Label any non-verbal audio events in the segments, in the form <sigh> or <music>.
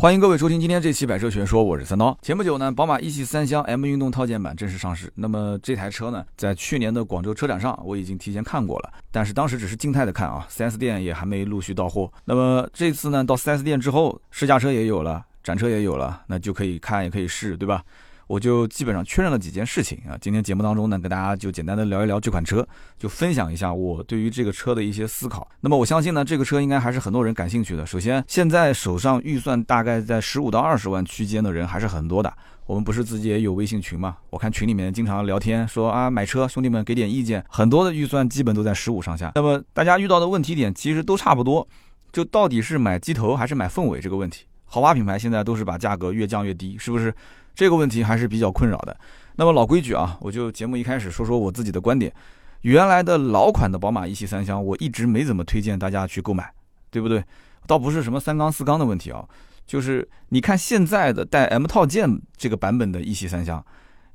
欢迎各位收听今天这期百车全说，我是三刀。前不久呢，宝马一系三厢 M 运动套件版正式上市。那么这台车呢，在去年的广州车展上，我已经提前看过了，但是当时只是静态的看啊，4S 店也还没陆续到货。那么这次呢，到 4S 店之后，试驾车也有了，展车也有了，那就可以看也可以试，对吧？我就基本上确认了几件事情啊。今天节目当中呢，跟大家就简单的聊一聊这款车，就分享一下我对于这个车的一些思考。那么我相信呢，这个车应该还是很多人感兴趣的。首先，现在手上预算大概在十五到二十万区间的人还是很多的。我们不是自己也有微信群嘛？我看群里面经常聊天说啊，买车兄弟们给点意见。很多的预算基本都在十五上下。那么大家遇到的问题点其实都差不多，就到底是买机头还是买凤尾这个问题。豪华品牌现在都是把价格越降越低，是不是？这个问题还是比较困扰的。那么老规矩啊，我就节目一开始说说我自己的观点。原来的老款的宝马一系三厢，我一直没怎么推荐大家去购买，对不对？倒不是什么三缸四缸的问题啊，就是你看现在的带 M 套件这个版本的一系三厢，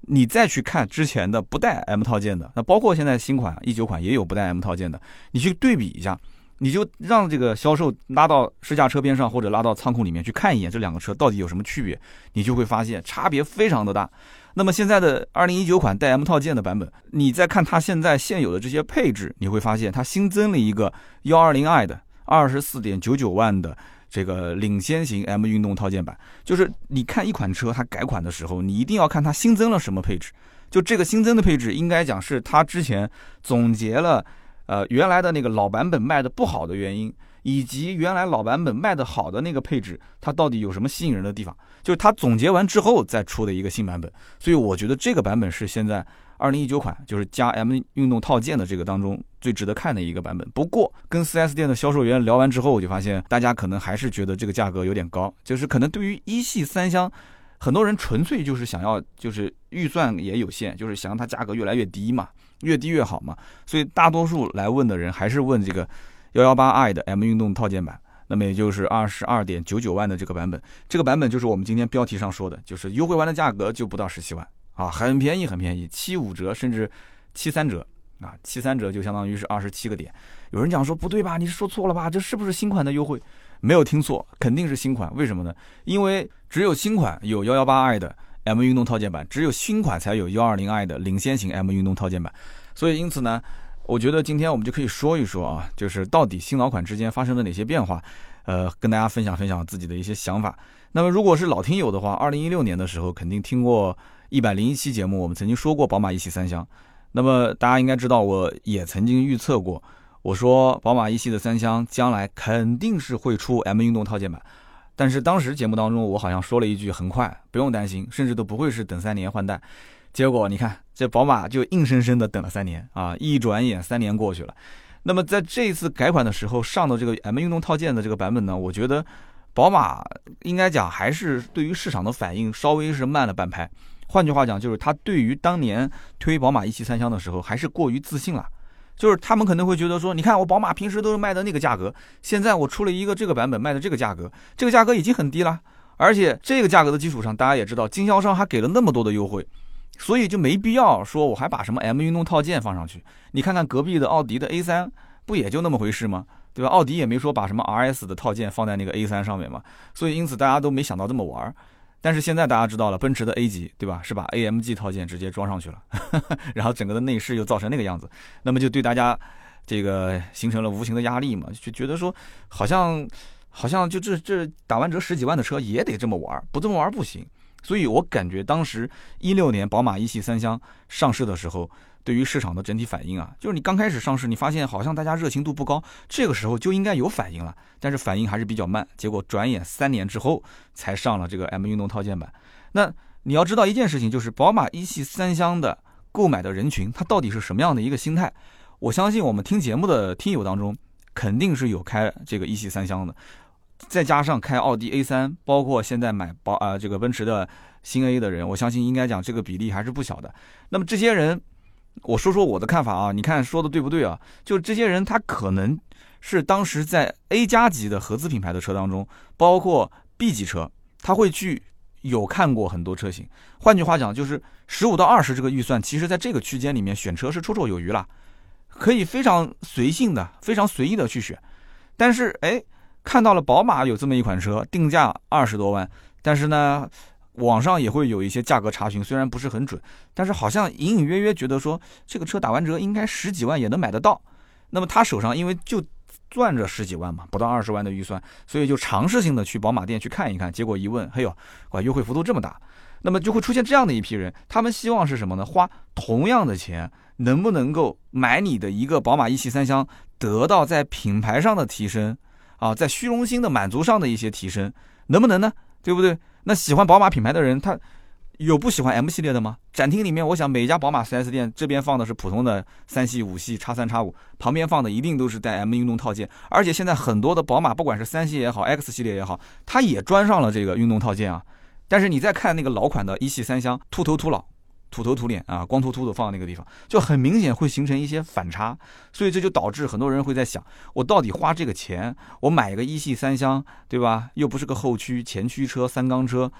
你再去看之前的不带 M 套件的，那包括现在新款一九款也有不带 M 套件的，你去对比一下。你就让这个销售拉到试驾车边上，或者拉到仓库里面去看一眼这两个车到底有什么区别，你就会发现差别非常的大。那么现在的二零一九款带 M 套件的版本，你再看它现在现有的这些配置，你会发现它新增了一个幺二零 i 的二十四点九九万的这个领先型 M 运动套件版。就是你看一款车它改款的时候，你一定要看它新增了什么配置。就这个新增的配置，应该讲是它之前总结了。呃，原来的那个老版本卖的不好的原因，以及原来老版本卖的好的那个配置，它到底有什么吸引人的地方？就是它总结完之后再出的一个新版本。所以我觉得这个版本是现在二零一九款就是加 M 运动套件的这个当中最值得看的一个版本。不过跟 4S 店的销售员聊完之后，我就发现大家可能还是觉得这个价格有点高，就是可能对于一系三厢，很多人纯粹就是想要，就是预算也有限，就是想让它价格越来越低嘛。越低越好嘛，所以大多数来问的人还是问这个幺幺八 i 的 M 运动套件版，那么也就是二十二点九九万的这个版本，这个版本就是我们今天标题上说的，就是优惠完的价格就不到十七万啊，很便宜很便宜，七五折甚至七三折啊，七三折就相当于是二十七个点。有人讲说不对吧，你说错了吧？这是不是新款的优惠？没有听错，肯定是新款。为什么呢？因为只有新款有幺幺八 i 的。M 运动套件版只有新款才有幺二零 i 的领先型 M 运动套件版，所以因此呢，我觉得今天我们就可以说一说啊，就是到底新老款之间发生了哪些变化，呃，跟大家分享分享自己的一些想法。那么如果是老听友的话，二零一六年的时候肯定听过一百零一期节目，我们曾经说过宝马一系三厢。那么大家应该知道，我也曾经预测过，我说宝马一系的三厢将来肯定是会出 M 运动套件版。但是当时节目当中，我好像说了一句很快，不用担心，甚至都不会是等三年换代。结果你看，这宝马就硬生生的等了三年啊！<laughs> 一转眼三年过去了。那么在这一次改款的时候上的这个 M 运动套件的这个版本呢，我觉得宝马应该讲还是对于市场的反应稍微是慢了半拍。换句话讲，就是它对于当年推宝马一系三厢的时候还是过于自信了。就是他们可能会觉得说，你看我宝马平时都是卖的那个价格，现在我出了一个这个版本卖的这个价格，这个价格已经很低了，而且这个价格的基础上，大家也知道经销商还给了那么多的优惠，所以就没必要说我还把什么 M 运动套件放上去。你看看隔壁的奥迪的 A3，不也就那么回事吗？对吧？奥迪也没说把什么 RS 的套件放在那个 A3 上面嘛，所以因此大家都没想到这么玩。但是现在大家知道了，奔驰的 A 级，对吧？是把 AMG 套件直接装上去了，<laughs> 然后整个的内饰又造成那个样子，那么就对大家这个形成了无形的压力嘛，就觉得说好像好像就这这打完折十几万的车也得这么玩，不这么玩不行。所以我感觉当时一六年宝马一系三厢上市的时候。对于市场的整体反应啊，就是你刚开始上市，你发现好像大家热情度不高，这个时候就应该有反应了，但是反应还是比较慢。结果转眼三年之后才上了这个 M 运动套件版。那你要知道一件事情，就是宝马一系三厢的购买的人群，他到底是什么样的一个心态？我相信我们听节目的听友当中，肯定是有开这个一系三厢的，再加上开奥迪 A3，包括现在买宝啊这个奔驰的新 A 的人，我相信应该讲这个比例还是不小的。那么这些人。我说说我的看法啊，你看说的对不对啊？就这些人，他可能是当时在 A 加级的合资品牌的车当中，包括 B 级车，他会去有看过很多车型。换句话讲，就是十五到二十这个预算，其实在这个区间里面选车是绰绰有余了，可以非常随性的、非常随意的去选。但是，哎，看到了宝马有这么一款车，定价二十多万，但是呢，网上也会有一些价格查询，虽然不是很准，但是好像隐隐约约觉得说这个车打完折应该十几万也能买得到。那么他手上因为就攥着十几万嘛，不到二十万的预算，所以就尝试性的去宝马店去看一看。结果一问，嘿呦，哇，优惠幅度这么大，那么就会出现这样的一批人，他们希望是什么呢？花同样的钱，能不能够买你的一个宝马一系三厢，得到在品牌上的提升？啊，在虚荣心的满足上的一些提升，能不能呢？对不对？那喜欢宝马品牌的人，他有不喜欢 M 系列的吗？展厅里面，我想每一家宝马 4S 店这边放的是普通的三系、五系、叉三、叉五，旁边放的一定都是带 M 运动套件。而且现在很多的宝马，不管是三系也好，X 系列也好，它也装上了这个运动套件啊。但是你再看那个老款的一系三厢，秃头秃脑。土头土脸啊，光秃秃的放在那个地方，就很明显会形成一些反差，所以这就导致很多人会在想，我到底花这个钱，我买一个一系三厢，对吧？又不是个后驱、前驱车、三缸车，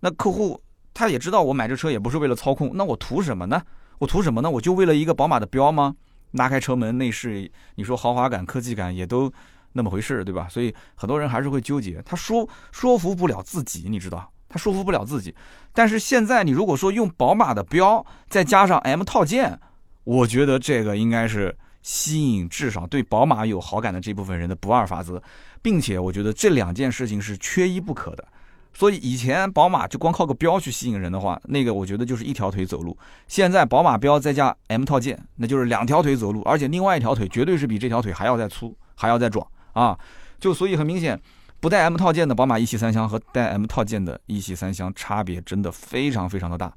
那客户他也知道我买这车也不是为了操控，那我图什么呢？我图什么呢？我就为了一个宝马的标吗？拉开车门，内饰，你说豪华感、科技感也都那么回事，对吧？所以很多人还是会纠结，他说说服不了自己，你知道。他说服不了自己，但是现在你如果说用宝马的标再加上 M 套件，我觉得这个应该是吸引至少对宝马有好感的这部分人的不二法则，并且我觉得这两件事情是缺一不可的。所以以前宝马就光靠个标去吸引人的话，那个我觉得就是一条腿走路。现在宝马标再加 M 套件，那就是两条腿走路，而且另外一条腿绝对是比这条腿还要再粗，还要再壮啊！就所以很明显。不带 M 套件的宝马一系三厢和带 M 套件的一系三厢差别真的非常非常的大。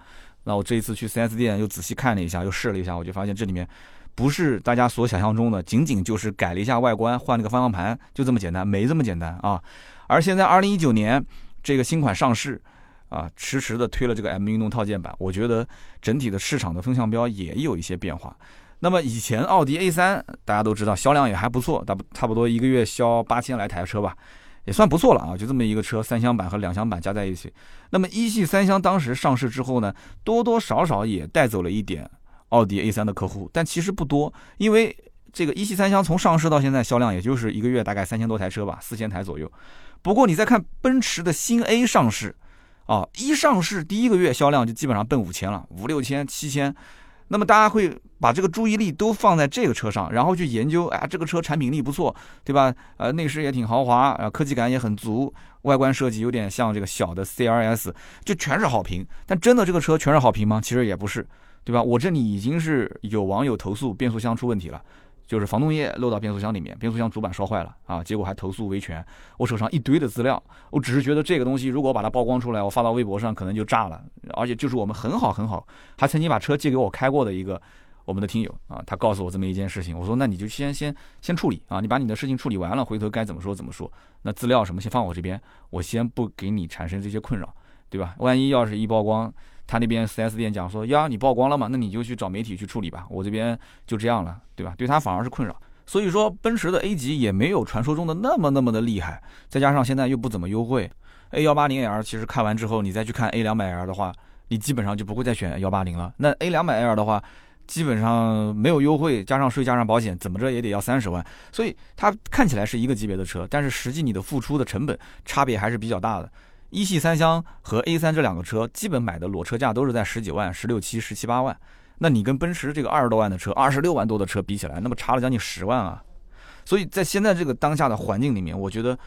那我这一次去 4S 店又仔细看了一下，又试了一下，我就发现这里面不是大家所想象中的，仅仅就是改了一下外观，换了个方向盘，就这么简单，没这么简单啊。而现在2019年这个新款上市，啊，迟迟的推了这个 M 运动套件版，我觉得整体的市场的风向标也有一些变化。那么以前奥迪 A3 大家都知道销量也还不错，大差不多一个月销八千来台车吧。也算不错了啊，就这么一个车，三厢版和两厢版加在一起。那么一系三厢当时上市之后呢，多多少少也带走了一点奥迪 A3 的客户，但其实不多，因为这个一系三厢从上市到现在销量也就是一个月大概三千多台车吧，四千台左右。不过你再看奔驰的新 A 上市，啊，一上市第一个月销量就基本上奔五千了，五六千、七千。那么大家会把这个注意力都放在这个车上，然后去研究，哎，这个车产品力不错，对吧？呃，内饰也挺豪华，啊，科技感也很足，外观设计有点像这个小的 CRS，就全是好评。但真的这个车全是好评吗？其实也不是，对吧？我这里已经是有网友投诉变速箱出问题了。就是防冻液漏到变速箱里面，变速箱主板烧坏了啊！结果还投诉维权。我手上一堆的资料，我只是觉得这个东西如果把它曝光出来，我发到微博上可能就炸了。而且就是我们很好很好，还曾经把车借给我开过的一个我们的听友啊，他告诉我这么一件事情，我说那你就先先先处理啊，你把你的事情处理完了，回头该怎么说怎么说。那资料什么先放我这边，我先不给你产生这些困扰，对吧？万一要是一曝光，他那边 4S 店讲说呀，你曝光了嘛？那你就去找媒体去处理吧。我这边就这样了，对吧？对他反而是困扰。所以说，奔驰的 A 级也没有传说中的那么那么的厉害。再加上现在又不怎么优惠，A 幺八零 L 其实看完之后，你再去看 A 两百 L 的话，你基本上就不会再选幺八零了。那 A 两百 L 的话，基本上没有优惠，加上税加上保险，怎么着也得要三十万。所以它看起来是一个级别的车，但是实际你的付出的成本差别还是比较大的。一系三厢和 A 三这两个车，基本买的裸车价都是在十几万、十六七、十七八万。那你跟奔驰这个二十多万的车、二十六万多的车比起来，那么差了将近十万啊！所以在现在这个当下的环境里面，我觉得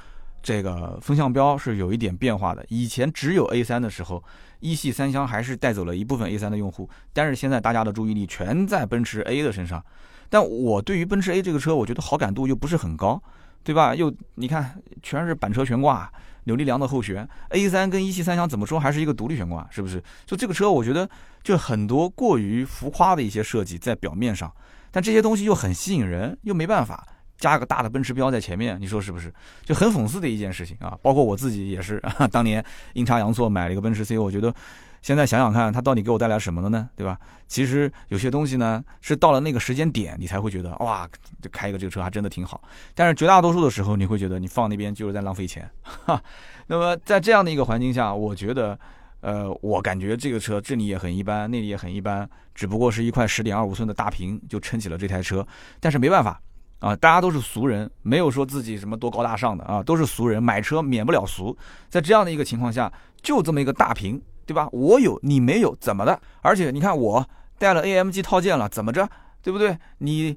这个风向标是有一点变化的。以前只有 A 三的时候，一系三厢还是带走了一部分 A 三的用户，但是现在大家的注意力全在奔驰 A 的身上。但我对于奔驰 A 这个车，我觉得好感度又不是很高，对吧？又你看，全是板车悬挂。扭力梁的后悬，A 三跟一系三厢怎么说还是一个独立悬挂，是不是？就这个车，我觉得就很多过于浮夸的一些设计在表面上，但这些东西又很吸引人，又没办法加个大的奔驰标在前面，你说是不是？就很讽刺的一件事情啊！包括我自己也是，<laughs> 当年阴差阳错买了一个奔驰 C，我觉得。现在想想看，它到底给我带来什么了呢？对吧？其实有些东西呢，是到了那个时间点，你才会觉得哇，就开一个这个车还真的挺好。但是绝大多数的时候，你会觉得你放那边就是在浪费钱。哈，<laughs> 那么在这样的一个环境下，我觉得，呃，我感觉这个车这里也很一般，那里也很一般，只不过是一块十点二五寸的大屏就撑起了这台车。但是没办法，啊，大家都是俗人，没有说自己什么多高大上的啊，都是俗人，买车免不了俗。在这样的一个情况下，就这么一个大屏，对吧？我有你没有，怎么的？而且你看我带了 AMG 套件了，怎么着？对不对？你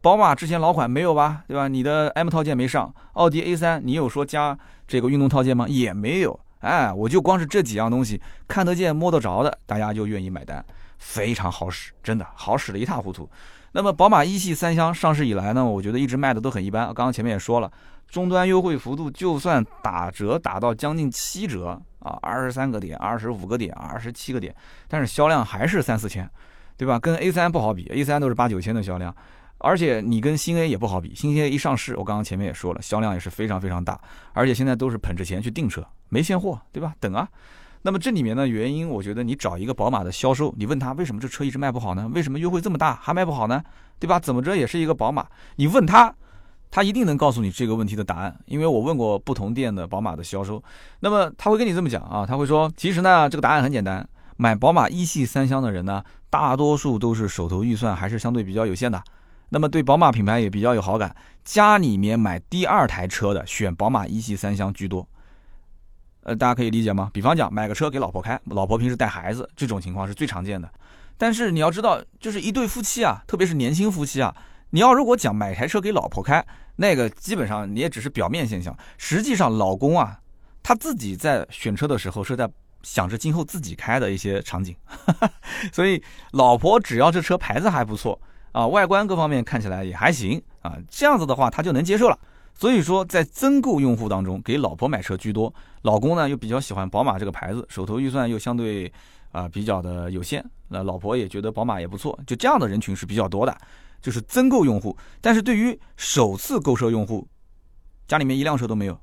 宝马之前老款没有吧？对吧？你的 M 套件没上，奥迪 A3 你有说加这个运动套件吗？也没有。哎，我就光是这几样东西看得见摸得着的，大家就愿意买单，非常好使，真的好使的一塌糊涂。那么宝马一系三厢上市以来呢，我觉得一直卖的都很一般。刚刚前面也说了，终端优惠幅度就算打折打到将近七折啊，二十三个点、二十五个点、二十七个点，但是销量还是三四千，对吧？跟 A 三不好比，A 三都是八九千的销量，而且你跟新 A 也不好比，新 A 一上市，我刚刚前面也说了，销量也是非常非常大，而且现在都是捧着钱去订车，没现货，对吧？等啊。那么这里面的原因，我觉得你找一个宝马的销售，你问他为什么这车一直卖不好呢？为什么优惠这么大还卖不好呢？对吧？怎么着也是一个宝马，你问他，他一定能告诉你这个问题的答案。因为我问过不同店的宝马的销售，那么他会跟你这么讲啊，他会说，其实呢，这个答案很简单，买宝马一系三厢的人呢，大多数都是手头预算还是相对比较有限的，那么对宝马品牌也比较有好感，家里面买第二台车的选宝马一系三厢居多。呃，大家可以理解吗？比方讲，买个车给老婆开，老婆平时带孩子，这种情况是最常见的。但是你要知道，就是一对夫妻啊，特别是年轻夫妻啊，你要如果讲买台车给老婆开，那个基本上你也只是表面现象。实际上，老公啊，他自己在选车的时候是在想着今后自己开的一些场景。<laughs> 所以，老婆只要这车牌子还不错啊，外观各方面看起来也还行啊，这样子的话他就能接受了。所以说，在增购用户当中，给老婆买车居多，老公呢又比较喜欢宝马这个牌子，手头预算又相对啊比较的有限，那老婆也觉得宝马也不错，就这样的人群是比较多的，就是增购用户。但是对于首次购车用户，家里面一辆车都没有，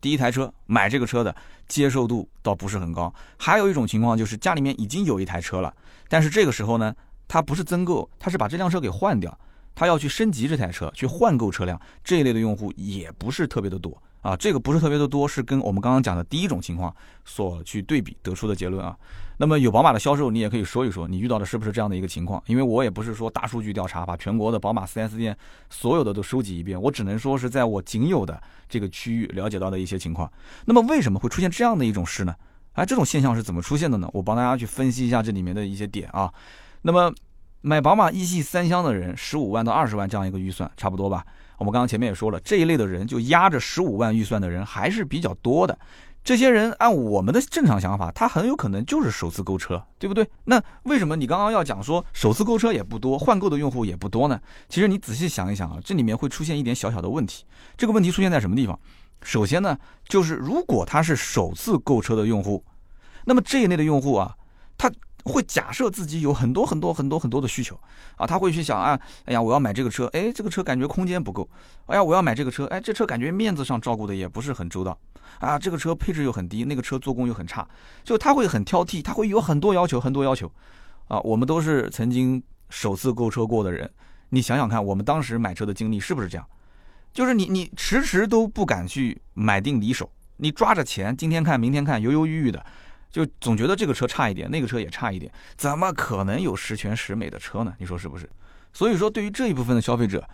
第一台车买这个车的接受度倒不是很高。还有一种情况就是家里面已经有一台车了，但是这个时候呢，他不是增购，他是把这辆车给换掉。他要去升级这台车，去换购车辆这一类的用户也不是特别的多啊，这个不是特别的多，是跟我们刚刚讲的第一种情况所去对比得出的结论啊。那么有宝马的销售，你也可以说一说，你遇到的是不是这样的一个情况？因为我也不是说大数据调查，把全国的宝马 4S 店所有的都收集一遍，我只能说是在我仅有的这个区域了解到的一些情况。那么为什么会出现这样的一种事呢？哎，这种现象是怎么出现的呢？我帮大家去分析一下这里面的一些点啊。那么。买宝马一系三厢的人，十五万到二十万这样一个预算，差不多吧？我们刚刚前面也说了，这一类的人就压着十五万预算的人还是比较多的。这些人按我们的正常想法，他很有可能就是首次购车，对不对？那为什么你刚刚要讲说首次购车也不多，换购的用户也不多呢？其实你仔细想一想啊，这里面会出现一点小小的问题。这个问题出现在什么地方？首先呢，就是如果他是首次购车的用户，那么这一类的用户啊，他。会假设自己有很多很多很多很多的需求。啊，他会去想啊，哎呀，我要买这个车，哎，这个车感觉空间不够，哎呀，我要买这个车，哎，这车感觉面子上照顾的也不是很周到，啊，这个车配置又很低，那个车做工又很差，就他会很挑剔，他会有很多要求，很多要求，啊，我们都是曾经首次购车过的人，你想想看，我们当时买车的经历是不是这样？就是你你迟迟都不敢去买定离手，你抓着钱，今天看明天看，犹犹豫豫的。就总觉得这个车差一点，那个车也差一点，怎么可能有十全十美的车呢？你说是不是？所以说，对于这一部分的消费者，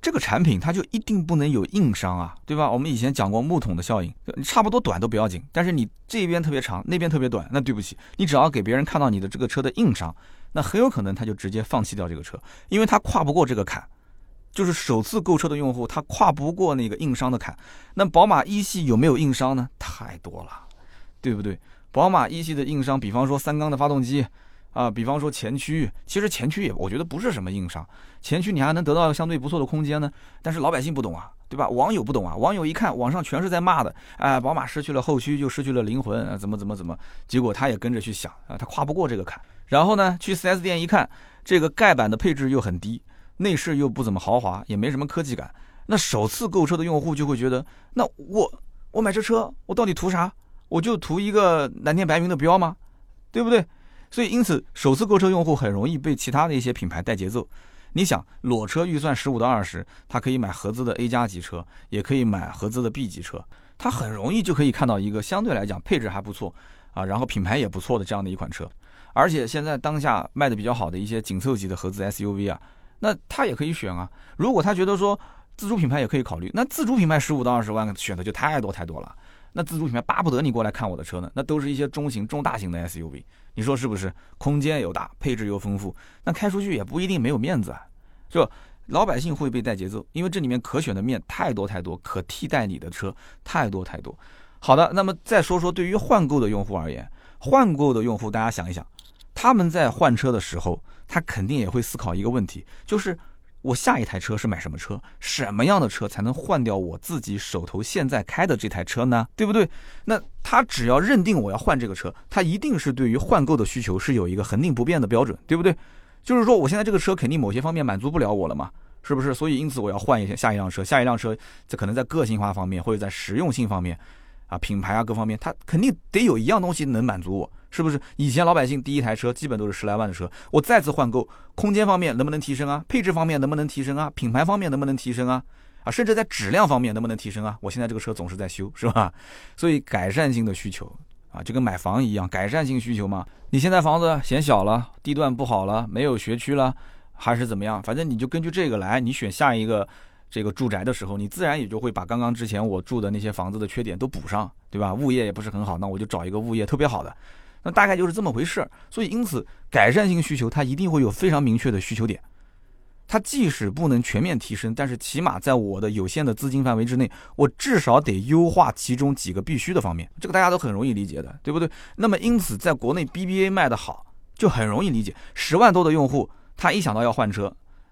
这个产品它就一定不能有硬伤啊，对吧？我们以前讲过木桶的效应，你差不多短都不要紧，但是你这边特别长，那边特别短，那对不起，你只要给别人看到你的这个车的硬伤，那很有可能他就直接放弃掉这个车，因为他跨不过这个坎，就是首次购车的用户他跨不过那个硬伤的坎。那宝马一系有没有硬伤呢？太多了，对不对？宝马一系的硬伤，比方说三缸的发动机，啊，比方说前驱，其实前驱也我觉得不是什么硬伤，前驱你还能得到相对不错的空间呢。但是老百姓不懂啊，对吧？网友不懂啊，网友一看网上全是在骂的，哎，宝马失去了后驱就失去了灵魂，怎么怎么怎么，结果他也跟着去想啊，他跨不过这个坎。然后呢，去 4S 店一看，这个盖板的配置又很低，内饰又不怎么豪华，也没什么科技感，那首次购车的用户就会觉得，那我我买这车我到底图啥？我就图一个蓝天白云的标吗？对不对？所以因此，首次购车用户很容易被其他的一些品牌带节奏。你想，裸车预算十五到二十，他可以买合资的 A 加级车，也可以买合资的 B 级车，他很容易就可以看到一个相对来讲配置还不错啊，然后品牌也不错的这样的一款车。而且现在当下卖的比较好的一些紧凑级的合资 SUV 啊，那他也可以选啊。如果他觉得说自主品牌也可以考虑，那自主品牌十五到二十万选的就太多太多了。那自主品牌巴不得你过来看我的车呢，那都是一些中型、中大型的 SUV，你说是不是？空间又大，配置又丰富，那开出去也不一定没有面子啊，是吧？老百姓会被带节奏，因为这里面可选的面太多太多，可替代你的车太多太多。好的，那么再说说对于换购的用户而言，换购的用户大家想一想，他们在换车的时候，他肯定也会思考一个问题，就是我下一台车是买什么车，什么样的车才能换掉我自己手头现在开的这台车呢？对不对？那他只要认定我要换这个车，他一定是对于换购的需求是有一个恒定不变的标准，对不对？就是说，我现在这个车肯定某些方面满足不了我了嘛，是不是？所以因此我要换一下下一辆车，下一辆车这可能在个性化方面或者在实用性方面，啊，品牌啊各方面，它肯定得有一样东西能满足我，是不是？以前老百姓第一台车基本都是十来万的车，我再次换购，空间方面能不能提升啊？配置方面能不能提升啊？品牌方面能不能提升啊？啊，甚至在质量方面能不能提升啊？我现在这个车总是在修，是吧？所以改善性的需求。啊，就跟买房一样，改善性需求嘛。你现在房子嫌小了，地段不好了，没有学区了，还是怎么样？反正你就根据这个来，你选下一个这个住宅的时候，你自然也就会把刚刚之前我住的那些房子的缺点都补上，对吧？物业也不是很好，那我就找一个物业特别好的，那大概就是这么回事儿。所以因此，改善性需求它一定会有非常明确的需求点。它即使不能全面提升，但是起码在我的有限的资金范围之内，我至少得优化其中几个必须的方面。这个大家都很容易理解的，对不对？那么因此，在国内 BBA 卖的好，就很容易理解。十万多的用户，他一想到要换车，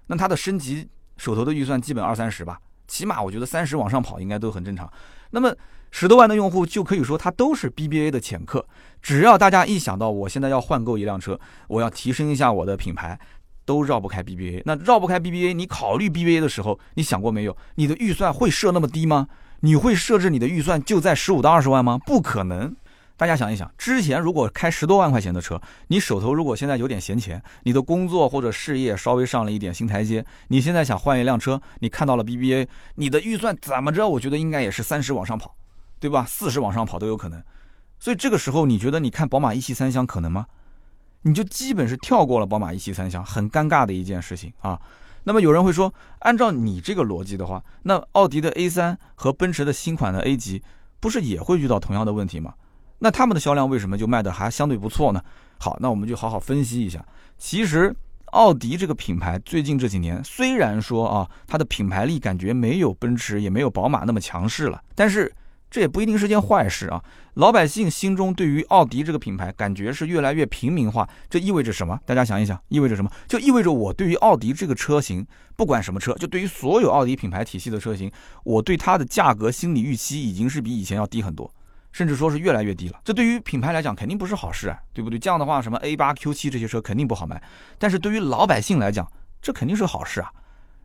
那他的升级手头的预算基本二三十吧，起码我觉得三十往上跑应该都很正常。那么十多万的用户就可以说他都是 BBA 的潜客。只要大家一想到我现在要换购一辆车，我要提升一下我的品牌。都绕不开 BBA，那绕不开 BBA，你考虑 BBA 的时候，你想过没有？你的预算会设那么低吗？你会设置你的预算就在十五到二十万吗？不可能。大家想一想，之前如果开十多万块钱的车，你手头如果现在有点闲钱，你的工作或者事业稍微上了一点新台阶，你现在想换一辆车，你看到了 BBA，你的预算怎么着？我觉得应该也是三十往上跑，对吧？四十往上跑都有可能。所以这个时候，你觉得你看宝马一系三厢可能吗？你就基本是跳过了宝马一系三厢，很尴尬的一件事情啊。那么有人会说，按照你这个逻辑的话，那奥迪的 A3 和奔驰的新款的 A 级，不是也会遇到同样的问题吗？那他们的销量为什么就卖的还相对不错呢？好，那我们就好好分析一下。其实奥迪这个品牌最近这几年，虽然说啊，它的品牌力感觉没有奔驰也没有宝马那么强势了，但是。这也不一定是件坏事啊！老百姓心中对于奥迪这个品牌感觉是越来越平民化，这意味着什么？大家想一想，意味着什么？就意味着我对于奥迪这个车型，不管什么车，就对于所有奥迪品牌体系的车型，我对它的价格心理预期已经是比以前要低很多，甚至说是越来越低了。这对于品牌来讲肯定不是好事啊，对不对？这样的话，什么 A 八、Q 七这些车肯定不好卖，但是对于老百姓来讲，这肯定是好事啊！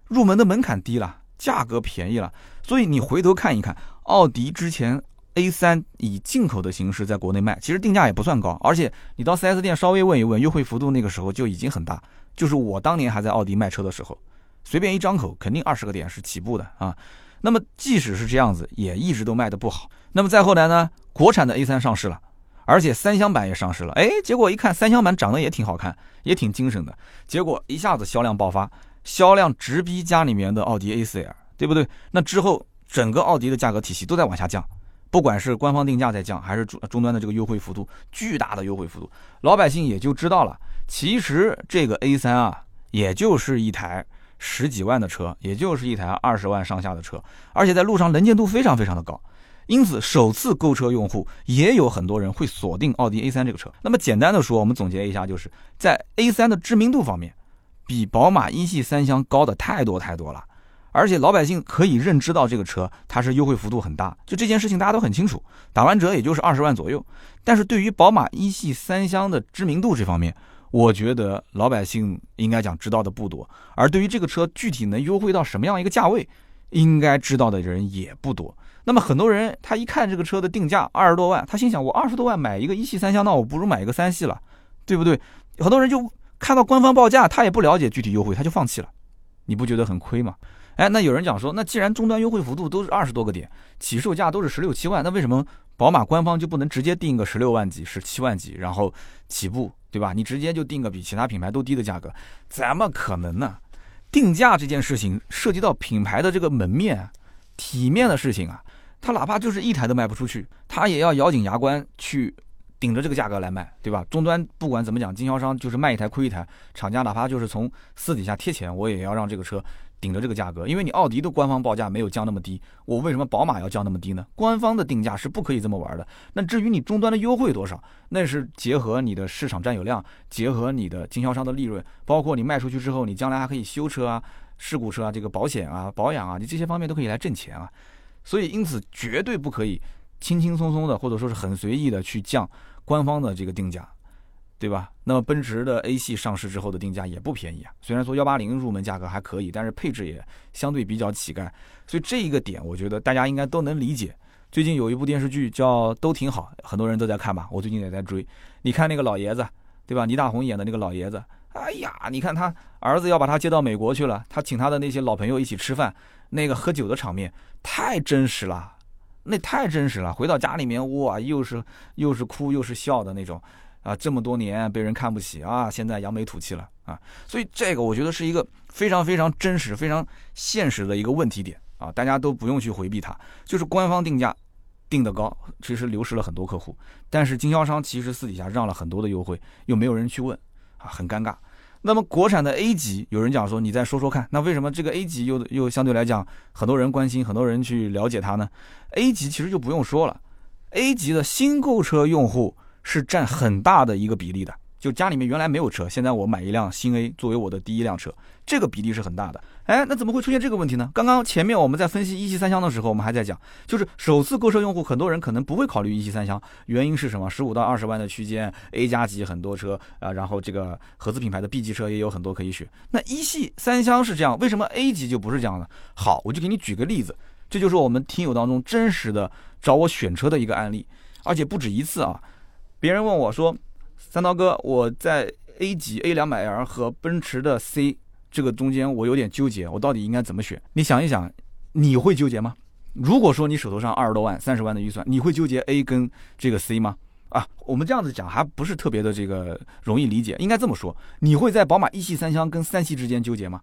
入门的门槛低了，价格便宜了，所以你回头看一看。奥迪之前 A3 以进口的形式在国内卖，其实定价也不算高，而且你到 4S 店稍微问一问，优惠幅度那个时候就已经很大。就是我当年还在奥迪卖车的时候，随便一张口肯定二十个点是起步的啊。那么即使是这样子，也一直都卖的不好。那么再后来呢，国产的 A3 上市了，而且三厢版也上市了。哎，结果一看三厢版长得也挺好看，也挺精神的，结果一下子销量爆发，销量直逼家里面的奥迪 A4L，对不对？那之后。整个奥迪的价格体系都在往下降，不管是官方定价在降，还是终终端的这个优惠幅度巨大的优惠幅度，老百姓也就知道了。其实这个 A3 啊，也就是一台十几万的车，也就是一台二十万上下的车，而且在路上能见度非常非常的高，因此首次购车用户也有很多人会锁定奥迪 A3 这个车。那么简单的说，我们总结一下，就是在 A3 的知名度方面，比宝马一系三厢高的太多太多了。而且老百姓可以认知到这个车它是优惠幅度很大，就这件事情大家都很清楚，打完折也就是二十万左右。但是对于宝马一系三厢的知名度这方面，我觉得老百姓应该讲知道的不多。而对于这个车具体能优惠到什么样一个价位，应该知道的人也不多。那么很多人他一看这个车的定价二十多万，他心想我二十多万买一个一系三厢，那我不如买一个三系了，对不对？很多人就看到官方报价，他也不了解具体优惠，他就放弃了。你不觉得很亏吗？哎，那有人讲说，那既然终端优惠幅度都是二十多个点，起售价都是十六七万，那为什么宝马官方就不能直接定个十六万几、十七万几，然后起步，对吧？你直接就定个比其他品牌都低的价格，怎么可能呢？定价这件事情涉及到品牌的这个门面、体面的事情啊，他哪怕就是一台都卖不出去，他也要咬紧牙关去顶着这个价格来卖，对吧？终端不管怎么讲，经销商就是卖一台亏一台，厂家哪怕就是从私底下贴钱，我也要让这个车。顶着这个价格，因为你奥迪的官方报价没有降那么低，我为什么宝马要降那么低呢？官方的定价是不可以这么玩的。那至于你终端的优惠多少，那是结合你的市场占有量，结合你的经销商的利润，包括你卖出去之后，你将来还可以修车啊、事故车啊、这个保险啊、保养啊，你这些方面都可以来挣钱啊。所以因此绝对不可以轻轻松松的，或者说是很随意的去降官方的这个定价。对吧？那么奔驰的 A 系上市之后的定价也不便宜啊。虽然说幺八零入门价格还可以，但是配置也相对比较乞丐。所以这一个点，我觉得大家应该都能理解。最近有一部电视剧叫《都挺好》，很多人都在看吧。我最近也在追。你看那个老爷子，对吧？倪大红演的那个老爷子，哎呀，你看他儿子要把他接到美国去了，他请他的那些老朋友一起吃饭，那个喝酒的场面太真实了，那太真实了。回到家里面，哇，又是又是哭又是笑的那种。啊，这么多年被人看不起啊，现在扬眉吐气了啊，所以这个我觉得是一个非常非常真实、非常现实的一个问题点啊，大家都不用去回避它，就是官方定价定得高，其实流失了很多客户，但是经销商其实私底下让了很多的优惠，又没有人去问啊，很尴尬。那么国产的 A 级，有人讲说你再说说看，那为什么这个 A 级又又相对来讲很多人关心，很多人去了解它呢？A 级其实就不用说了，A 级的新购车用户。是占很大的一个比例的，就家里面原来没有车，现在我买一辆新 A 作为我的第一辆车，这个比例是很大的。哎，那怎么会出现这个问题呢？刚刚前面我们在分析一系三厢的时候，我们还在讲，就是首次购车用户，很多人可能不会考虑一系三厢，原因是什么？十五到二十万的区间，A 加级很多车啊，然后这个合资品牌的 B 级车也有很多可以选。那一系三厢是这样，为什么 A 级就不是这样的？好，我就给你举个例子，这就是我们听友当中真实的找我选车的一个案例，而且不止一次啊。别人问我说：“三刀哥，我在 A 级 A 两百 L 和奔驰的 C 这个中间，我有点纠结，我到底应该怎么选？你想一想，你会纠结吗？如果说你手头上二十多万、三十万的预算，你会纠结 A 跟这个 C 吗？啊，我们这样子讲还不是特别的这个容易理解。应该这么说，你会在宝马一系三厢跟三系之间纠结吗？”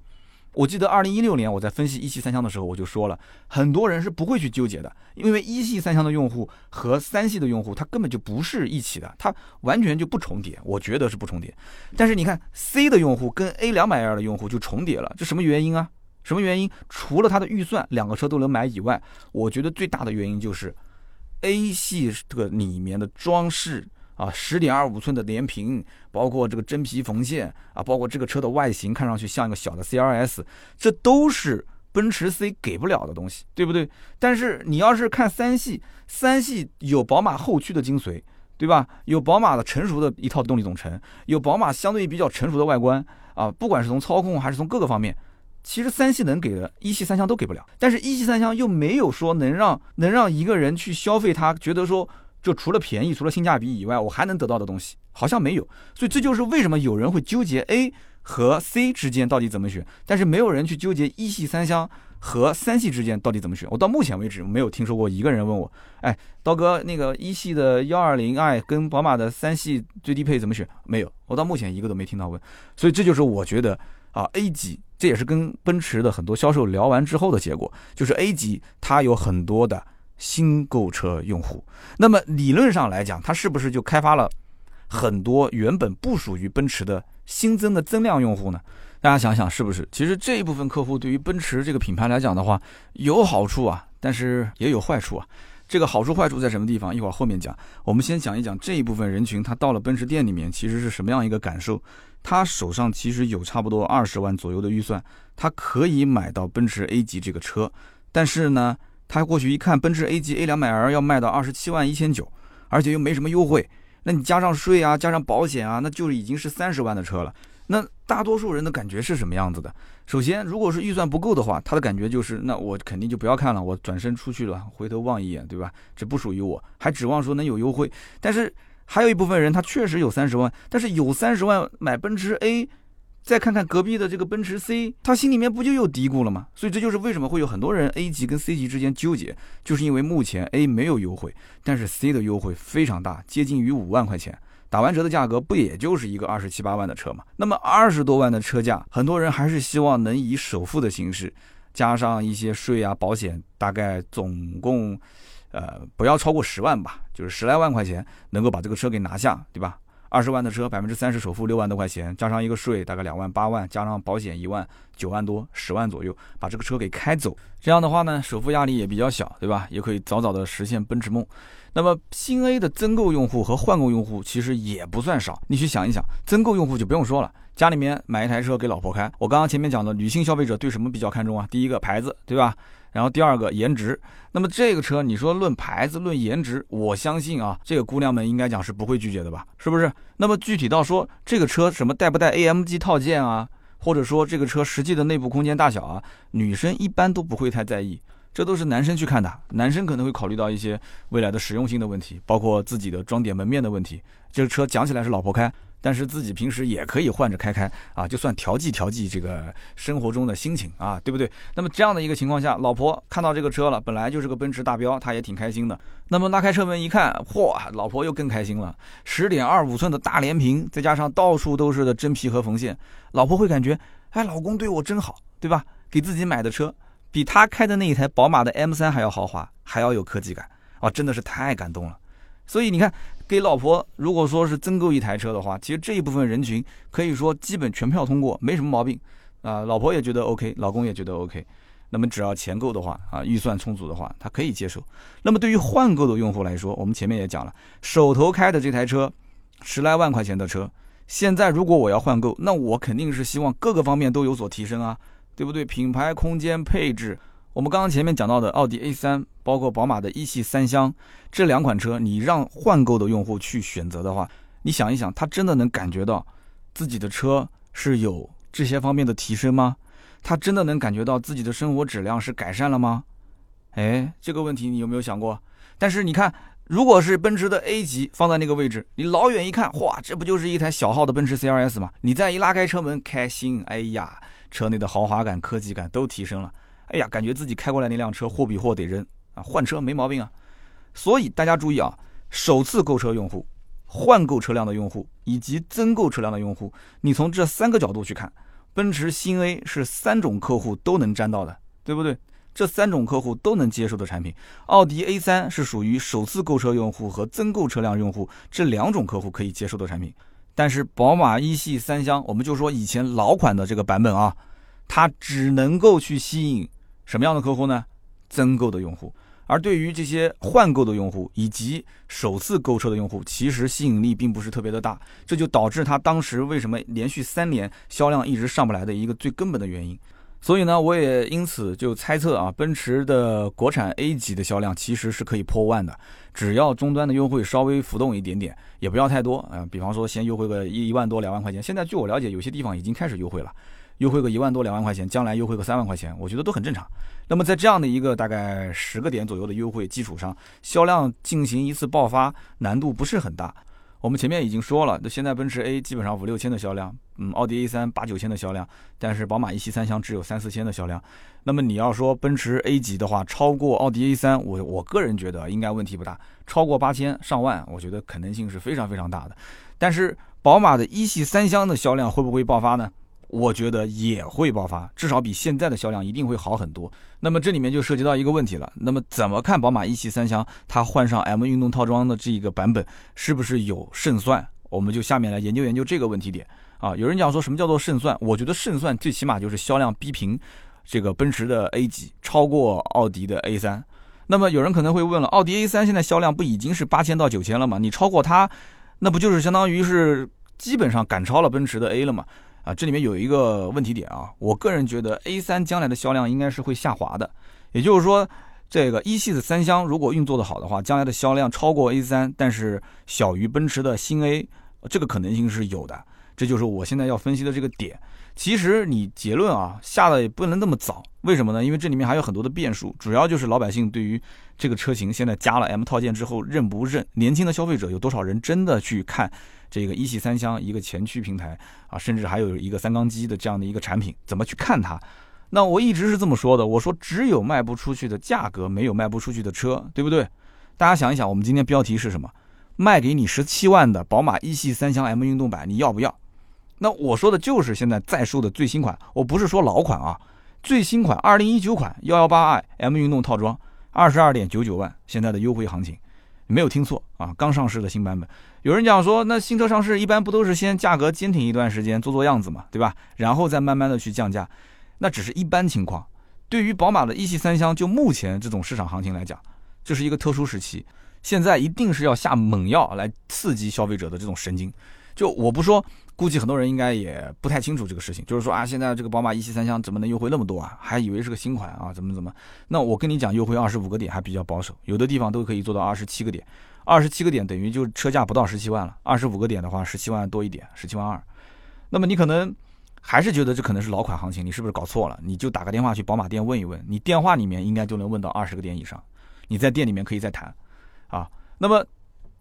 我记得二零一六年我在分析一系三厢的时候，我就说了，很多人是不会去纠结的，因为一系三厢的用户和三系的用户，他根本就不是一起的，它完全就不重叠，我觉得是不重叠。但是你看 C 的用户跟 A 两百 L 的用户就重叠了，这什么原因啊？什么原因？除了它的预算两个车都能买以外，我觉得最大的原因就是 A 系这个里面的装饰。啊，十点二五寸的连屏，包括这个真皮缝线啊，包括这个车的外形，看上去像一个小的 CRS，这都是奔驰 C 给不了的东西，对不对？但是你要是看三系，三系有宝马后驱的精髓，对吧？有宝马的成熟的一套动力总成，有宝马相对比较成熟的外观啊，不管是从操控还是从各个方面，其实三系能给的，一系三厢都给不了。但是一系三厢又没有说能让能让一个人去消费它，觉得说。就除了便宜，除了性价比以外，我还能得到的东西好像没有，所以这就是为什么有人会纠结 A 和 C 之间到底怎么选，但是没有人去纠结一系三厢和三系之间到底怎么选。我到目前为止没有听说过一个人问我，哎，刀哥，那个一系的幺二零 i 跟宝马的三系最低配怎么选？没有，我到目前一个都没听到问。所以这就是我觉得啊，A 级这也是跟奔驰的很多销售聊完之后的结果，就是 A 级它有很多的。新购车用户，那么理论上来讲，它是不是就开发了很多原本不属于奔驰的新增的增量用户呢？大家想想是不是？其实这一部分客户对于奔驰这个品牌来讲的话，有好处啊，但是也有坏处啊。这个好处坏处在什么地方？一会儿后面讲。我们先讲一讲这一部分人群，他到了奔驰店里面，其实是什么样一个感受？他手上其实有差不多二十万左右的预算，他可以买到奔驰 A 级这个车，但是呢？他过去一看，奔驰 A 级 A 两百 L 要卖到二十七万一千九，而且又没什么优惠，那你加上税啊，加上保险啊，那就已经是三十万的车了。那大多数人的感觉是什么样子的？首先，如果是预算不够的话，他的感觉就是，那我肯定就不要看了，我转身出去了，回头望一眼，对吧？这不属于我，还指望说能有优惠。但是还有一部分人，他确实有三十万，但是有三十万买奔驰 A，再看看隔壁的这个奔驰 C，他心里面不就又嘀咕了吗？所以这就是为什么会有很多人 A 级跟 C 级之间纠结，就是因为目前 A 没有优惠，但是 C 的优惠非常大，接近于五万块钱，打完折的价格不也就是一个二十七八万的车嘛？那么二十多万的车价，很多人还是希望能以首付的形式，加上一些税啊、保险，大概总共，呃，不要超过十万吧，就是十来万块钱能够把这个车给拿下，对吧？二十万的车，百分之三十首付六万多块钱，加上一个税，大概两万八万，加上保险一万九万多，十万左右，把这个车给开走。这样的话呢，首付压力也比较小，对吧？也可以早早的实现奔驰梦。那么新 A 的增购用户和换购用户其实也不算少。你去想一想，增购用户就不用说了，家里面买一台车给老婆开。我刚刚前面讲的，女性消费者对什么比较看重啊？第一个牌子，对吧？然后第二个颜值，那么这个车你说论牌子论颜值，我相信啊，这个姑娘们应该讲是不会拒绝的吧，是不是？那么具体到说这个车什么带不带 AMG 套件啊，或者说这个车实际的内部空间大小啊，女生一般都不会太在意，这都是男生去看的，男生可能会考虑到一些未来的实用性的问题，包括自己的装点门面的问题。这个车讲起来是老婆开。但是自己平时也可以换着开开啊，就算调剂调剂这个生活中的心情啊，对不对？那么这样的一个情况下，老婆看到这个车了，本来就是个奔驰大标，她也挺开心的。那么拉开车门一看，嚯，老婆又更开心了，十点二五寸的大连屏，再加上到处都是的真皮和缝线，老婆会感觉，哎，老公对我真好，对吧？给自己买的车，比他开的那一台宝马的 M3 还要豪华，还要有科技感，啊，真的是太感动了。所以你看。给老婆如果说是增购一台车的话，其实这一部分人群可以说基本全票通过，没什么毛病啊。老婆也觉得 OK，老公也觉得 OK。那么只要钱够的话啊，预算充足的话，他可以接受。那么对于换购的用户来说，我们前面也讲了，手头开的这台车十来万块钱的车，现在如果我要换购，那我肯定是希望各个方面都有所提升啊，对不对？品牌、空间、配置。我们刚刚前面讲到的奥迪 A3，包括宝马的一系三厢这两款车，你让换购的用户去选择的话，你想一想，他真的能感觉到自己的车是有这些方面的提升吗？他真的能感觉到自己的生活质量是改善了吗？哎，这个问题你有没有想过？但是你看，如果是奔驰的 A 级放在那个位置，你老远一看，哇，这不就是一台小号的奔驰 CLS 吗？你再一拉开车门，开心，哎呀，车内的豪华感、科技感都提升了。哎呀，感觉自己开过来那辆车货比货得扔啊，换车没毛病啊。所以大家注意啊，首次购车用户、换购车辆的用户以及增购车辆的用户，你从这三个角度去看，奔驰新 A 是三种客户都能沾到的，对不对？这三种客户都能接受的产品。奥迪 A3 是属于首次购车用户和增购车辆用户这两种客户可以接受的产品，但是宝马一系三厢，我们就说以前老款的这个版本啊，它只能够去吸引。什么样的客户呢？增购的用户，而对于这些换购的用户以及首次购车的用户，其实吸引力并不是特别的大，这就导致他当时为什么连续三年销量一直上不来的一个最根本的原因。所以呢，我也因此就猜测啊，奔驰的国产 A 级的销量其实是可以破万的，只要终端的优惠稍微浮动一点点，也不要太多啊，比方说先优惠个一一万多两万块钱，现在据我了解，有些地方已经开始优惠了。优惠个一万多两万块钱，将来优惠个三万块钱，我觉得都很正常。那么在这样的一个大概十个点左右的优惠基础上，销量进行一次爆发难度不是很大。我们前面已经说了，那现在奔驰 A 基本上五六千的销量，嗯，奥迪 A 三八九千的销量，但是宝马一系三厢只有三四千的销量。那么你要说奔驰 A 级的话，超过奥迪 A 三，我我个人觉得应该问题不大。超过八千上万，我觉得可能性是非常非常大的。但是宝马的一系三厢的销量会不会爆发呢？我觉得也会爆发，至少比现在的销量一定会好很多。那么这里面就涉及到一个问题了，那么怎么看宝马一系三厢它换上 M 运动套装的这个版本是不是有胜算？我们就下面来研究研究这个问题点啊。有人讲说什么叫做胜算？我觉得胜算最起码就是销量逼平这个奔驰的 A 级，超过奥迪的 A 三。那么有人可能会问了，奥迪 A 三现在销量不已经是八千到九千了吗？你超过它，那不就是相当于是基本上赶超了奔驰的 A 了吗？啊，这里面有一个问题点啊，我个人觉得 A3 将来的销量应该是会下滑的，也就是说，这个一系的三厢如果运作的好的话，将来的销量超过 A3，但是小于奔驰的新 A，这个可能性是有的。这就是我现在要分析的这个点。其实你结论啊下的也不能那么早，为什么呢？因为这里面还有很多的变数，主要就是老百姓对于这个车型现在加了 M 套件之后认不认？年轻的消费者有多少人真的去看这个一系三厢一个前驱平台啊，甚至还有一个三缸机的这样的一个产品，怎么去看它？那我一直是这么说的，我说只有卖不出去的价格，没有卖不出去的车，对不对？大家想一想，我们今天标题是什么？卖给你十七万的宝马一系三厢 M 运动版，你要不要？那我说的就是现在在售的最新款，我不是说老款啊，最新款二零一九款幺幺八 i M 运动套装，二十二点九九万，现在的优惠行情，没有听错啊，刚上市的新版本。有人讲说，那新车上市一般不都是先价格坚挺一段时间，做做样子嘛，对吧？然后再慢慢的去降价，那只是一般情况。对于宝马的一系三厢，就目前这种市场行情来讲，这是一个特殊时期，现在一定是要下猛药来刺激消费者的这种神经。就我不说。估计很多人应该也不太清楚这个事情，就是说啊，现在这个宝马一系三厢怎么能优惠那么多啊？还以为是个新款啊，怎么怎么？那我跟你讲，优惠二十五个点还比较保守，有的地方都可以做到二十七个点，二十七个点等于就车价不到十七万了，二十五个点的话，十七万多一点，十七万二。那么你可能还是觉得这可能是老款行情，你是不是搞错了？你就打个电话去宝马店问一问，你电话里面应该就能问到二十个点以上，你在店里面可以再谈啊。那么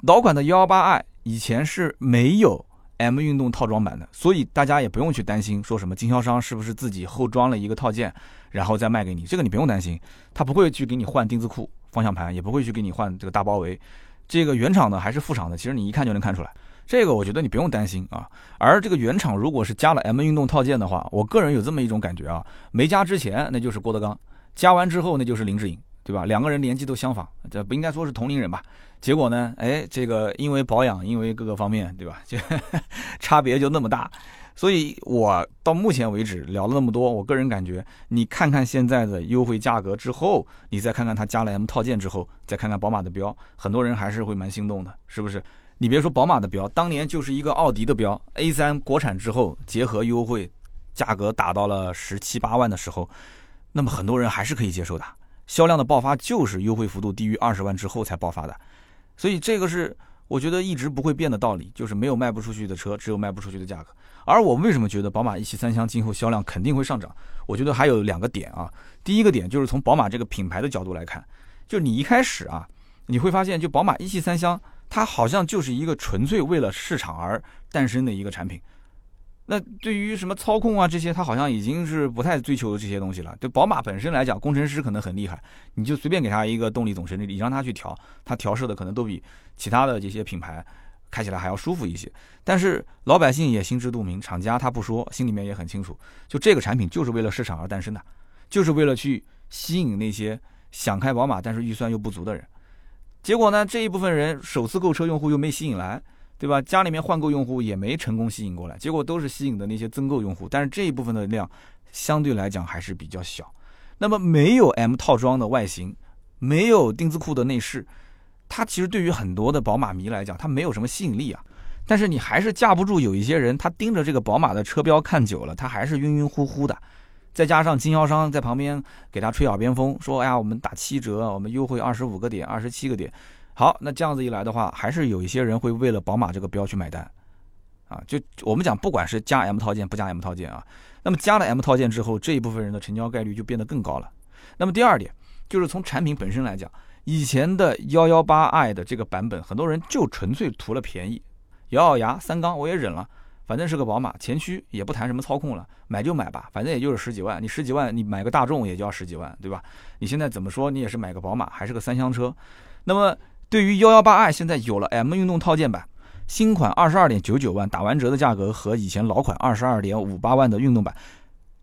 老款的幺幺八 i 以前是没有。M 运动套装版的，所以大家也不用去担心说什么经销商是不是自己后装了一个套件，然后再卖给你，这个你不用担心，他不会去给你换丁字裤、方向盘，也不会去给你换这个大包围，这个原厂的还是副厂的，其实你一看就能看出来，这个我觉得你不用担心啊。而这个原厂如果是加了 M 运动套件的话，我个人有这么一种感觉啊，没加之前那就是郭德纲，加完之后那就是林志颖。对吧？两个人年纪都相仿，这不应该说是同龄人吧？结果呢？哎，这个因为保养，因为各个方面，对吧？就 <laughs> 差别就那么大。所以我到目前为止聊了那么多，我个人感觉，你看看现在的优惠价格之后，你再看看它加了 M 套件之后，再看看宝马的标，很多人还是会蛮心动的，是不是？你别说宝马的标，当年就是一个奥迪的标，A3 国产之后结合优惠，价格打到了十七八万的时候，那么很多人还是可以接受的。销量的爆发就是优惠幅度低于二十万之后才爆发的，所以这个是我觉得一直不会变的道理，就是没有卖不出去的车，只有卖不出去的价格。而我为什么觉得宝马一系三厢今后销量肯定会上涨？我觉得还有两个点啊。第一个点就是从宝马这个品牌的角度来看，就你一开始啊，你会发现就宝马一系三厢，它好像就是一个纯粹为了市场而诞生的一个产品。那对于什么操控啊这些，他好像已经是不太追求这些东西了。对宝马本身来讲，工程师可能很厉害，你就随便给他一个动力总成，你让他去调，他调试的可能都比其他的这些品牌开起来还要舒服一些。但是老百姓也心知肚明，厂家他不说，心里面也很清楚，就这个产品就是为了市场而诞生的，就是为了去吸引那些想开宝马但是预算又不足的人。结果呢，这一部分人首次购车用户又没吸引来。对吧？家里面换购用户也没成功吸引过来，结果都是吸引的那些增购用户，但是这一部分的量相对来讲还是比较小。那么没有 M 套装的外形，没有丁字裤的内饰，它其实对于很多的宝马迷来讲，它没有什么吸引力啊。但是你还是架不住有一些人，他盯着这个宝马的车标看久了，他还是晕晕乎乎的。再加上经销商在旁边给他吹耳边风，说：“哎呀，我们打七折，我们优惠二十五个点，二十七个点。”好，那这样子一来的话，还是有一些人会为了宝马这个标去买单，啊，就我们讲，不管是加 M 套件不加 M 套件啊，那么加了 M 套件之后，这一部分人的成交概率就变得更高了。那么第二点，就是从产品本身来讲，以前的幺幺八 i 的这个版本，很多人就纯粹图了便宜，咬咬牙三缸我也忍了，反正是个宝马，前驱也不谈什么操控了，买就买吧，反正也就是十几万，你十几万你买个大众也就要十几万，对吧？你现在怎么说你也是买个宝马，还是个三厢车，那么。对于幺幺八 i 现在有了 M 运动套件版，新款二十二点九九万，打完折的价格和以前老款二十二点五八万的运动版，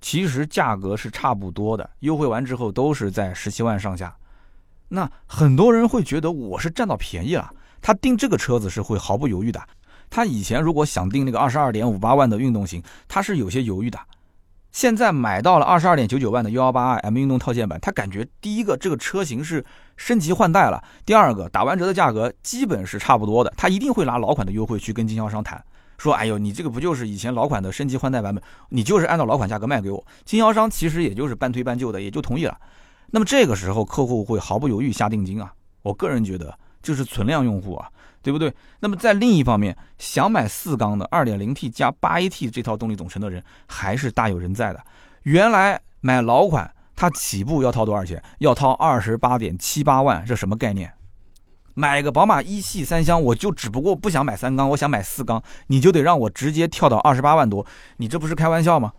其实价格是差不多的，优惠完之后都是在十七万上下。那很多人会觉得我是占到便宜了，他订这个车子是会毫不犹豫的。他以前如果想订那个二十二点五八万的运动型，他是有些犹豫的。现在买到了二十二点九九万的幺幺八二 M 运动套件版，他感觉第一个这个车型是升级换代了，第二个打完折的价格基本是差不多的，他一定会拿老款的优惠去跟经销商谈，说哎呦你这个不就是以前老款的升级换代版本，你就是按照老款价格卖给我，经销商其实也就是半推半就的也就同意了，那么这个时候客户会毫不犹豫下定金啊，我个人觉得就是存量用户啊，对不对？那么在另一方面，想买四缸的 2.0T 加 8AT 这套动力总成的人还是大有人在的。原来买老款，它起步要掏多少钱？要掏二十八点七八万，这什么概念？买个宝马一系三厢，我就只不过不想买三缸，我想买四缸，你就得让我直接跳到二十八万多，你这不是开玩笑吗？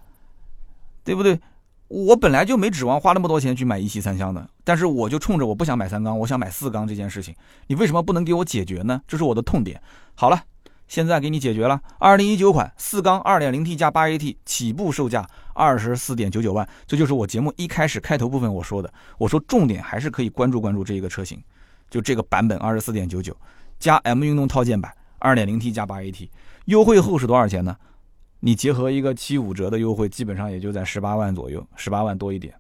对不对？我本来就没指望花那么多钱去买一系三厢的，但是我就冲着我不想买三缸，我想买四缸这件事情，你为什么不能给我解决呢？这是我的痛点。好了，现在给你解决了。二零一九款四缸二点零 T 加八 AT 起步售价二十四点九九万，这就是我节目一开始开头部分我说的。我说重点还是可以关注关注这一个车型，就这个版本二十四点九九加 M 运动套件版二点零 T 加八 AT，优惠后是多少钱呢？你结合一个七五折的优惠，基本上也就在十八万左右，十八万多一点。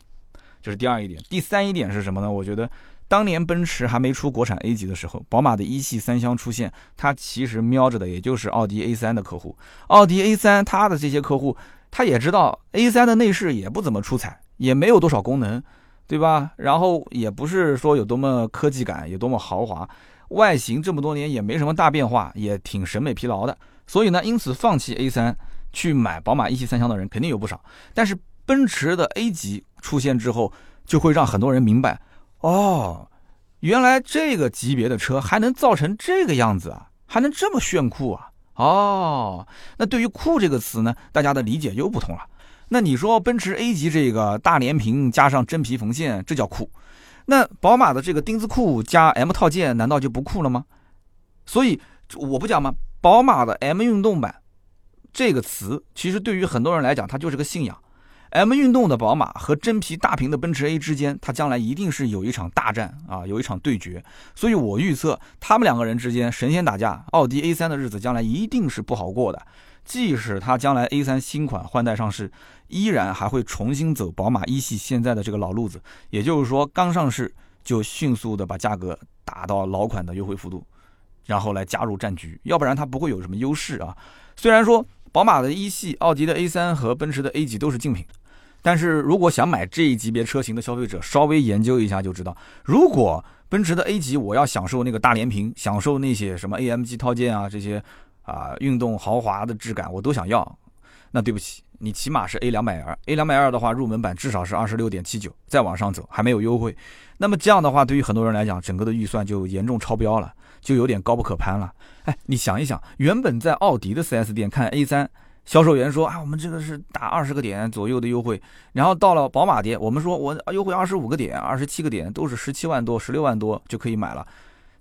这是第二一点。第三一点是什么呢？我觉得当年奔驰还没出国产 A 级的时候，宝马的一系三厢出现，它其实瞄着的也就是奥迪 A 三的客户。奥迪 A 三它的这些客户，他也知道 A 三的内饰也不怎么出彩，也没有多少功能，对吧？然后也不是说有多么科技感，有多么豪华，外形这么多年也没什么大变化，也挺审美疲劳的。所以呢，因此放弃 A 三。去买宝马一系三厢的人肯定有不少，但是奔驰的 A 级出现之后，就会让很多人明白，哦，原来这个级别的车还能造成这个样子啊，还能这么炫酷啊！哦，那对于“酷”这个词呢，大家的理解又不同了。那你说奔驰 A 级这个大连屏加上真皮缝线，这叫酷？那宝马的这个钉子裤加 M 套件，难道就不酷了吗？所以我不讲吗？宝马的 M 运动版。这个词其实对于很多人来讲，它就是个信仰。M 运动的宝马和真皮大屏的奔驰 A 之间，它将来一定是有一场大战啊，有一场对决。所以我预测他们两个人之间神仙打架，奥迪 A3 的日子将来一定是不好过的。即使它将来 A3 新款换代上市，依然还会重新走宝马一系现在的这个老路子，也就是说刚上市就迅速的把价格打到老款的优惠幅度，然后来加入战局，要不然它不会有什么优势啊。虽然说。宝马的一系、奥迪的 A3 和奔驰的 A 级都是竞品，但是如果想买这一级别车型的消费者，稍微研究一下就知道，如果奔驰的 A 级我要享受那个大连屏，享受那些什么 AMG 套件啊这些啊运动豪华的质感，我都想要，那对不起，你起码是 A 两百二，A 两百二的话，入门版至少是二十六点七九，再往上走还没有优惠，那么这样的话，对于很多人来讲，整个的预算就严重超标了。就有点高不可攀了。哎，你想一想，原本在奥迪的 4S 店看 A3，销售员说啊，我们这个是打二十个点左右的优惠。然后到了宝马店，我们说我优惠二十五个点、二十七个点，都是十七万多、十六万多就可以买了。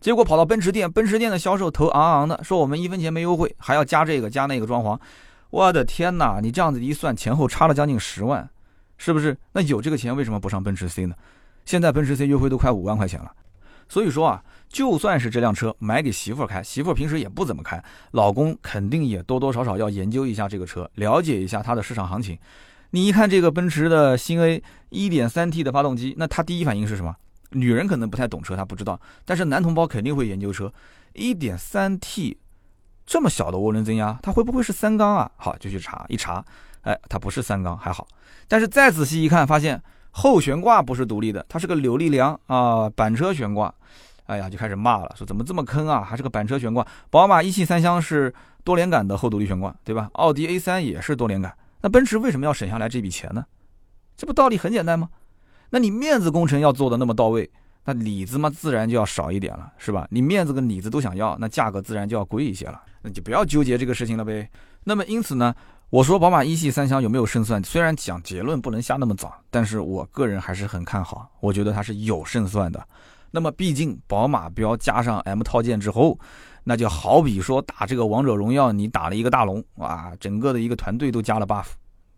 结果跑到奔驰店，奔驰店的销售头昂昂的说我们一分钱没优惠，还要加这个加那个装潢。我的天哪，你这样子一算，前后差了将近十万，是不是？那有这个钱为什么不上奔驰 C 呢？现在奔驰 C 优惠都快五万块钱了。所以说啊。就算是这辆车买给媳妇开，媳妇平时也不怎么开，老公肯定也多多少少要研究一下这个车，了解一下它的市场行情。你一看这个奔驰的新 A 1.3T 的发动机，那他第一反应是什么？女人可能不太懂车，她不知道，但是男同胞肯定会研究车。1.3T 这么小的涡轮增压，它会不会是三缸啊？好，就去查一查，哎，它不是三缸，还好。但是再仔细一看，发现后悬挂不是独立的，它是个扭力梁啊，板车悬挂。哎呀，就开始骂了，说怎么这么坑啊？还是个板车悬挂。宝马一系三厢是多连杆的后独立悬挂，对吧？奥迪 A3 也是多连杆。那奔驰为什么要省下来这笔钱呢？这不道理很简单吗？那你面子工程要做的那么到位，那里子嘛自然就要少一点了，是吧？你面子跟里子都想要，那价格自然就要贵一些了。那就不要纠结这个事情了呗。那么因此呢，我说宝马一系三厢有没有胜算？虽然讲结论不能下那么早，但是我个人还是很看好，我觉得它是有胜算的。那么，毕竟宝马标加上 M 套件之后，那就好比说打这个王者荣耀，你打了一个大龙啊，整个的一个团队都加了 buff，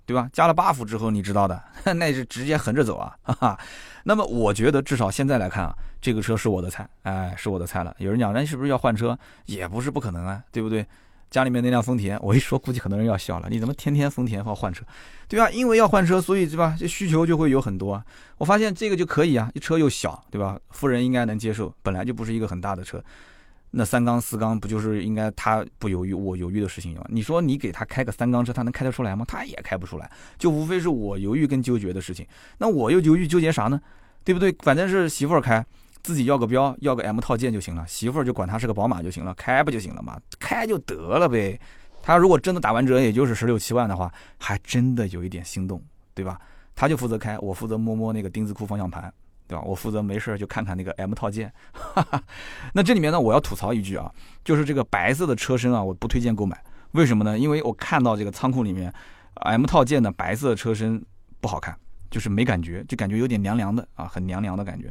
对吧？加了 buff 之后，你知道的，<laughs> 那是直接横着走啊，哈哈。那么，我觉得至少现在来看啊，这个车是我的菜，哎，是我的菜了。有人讲，那是不是要换车？也不是不可能啊，对不对？家里面那辆丰田，我一说，<laughs> 估计很多人要笑了。你怎么天天丰田要换车？对吧？因为要换车，所以对吧？这需求就会有很多。我发现这个就可以啊，车又小，对吧？富人应该能接受，本来就不是一个很大的车。那三缸四缸不就是应该他不犹豫，我犹豫的事情吗？你说你给他开个三缸车，他能开得出来吗？他也开不出来，就无非是我犹豫跟纠结的事情。那我又犹豫纠结啥呢？对不对？反正是媳妇儿开。自己要个标，要个 M 套件就行了，媳妇儿就管他是个宝马就行了，开不就行了嘛？开就得了呗。他如果真的打完折，也就是十六七万的话，还真的有一点心动，对吧？他就负责开，我负责摸摸那个丁字裤方向盘，对吧？我负责没事就看看那个 M 套件。<laughs> 那这里面呢，我要吐槽一句啊，就是这个白色的车身啊，我不推荐购买。为什么呢？因为我看到这个仓库里面 M 套件的白色车身不好看，就是没感觉，就感觉有点凉凉的啊，很凉凉的感觉。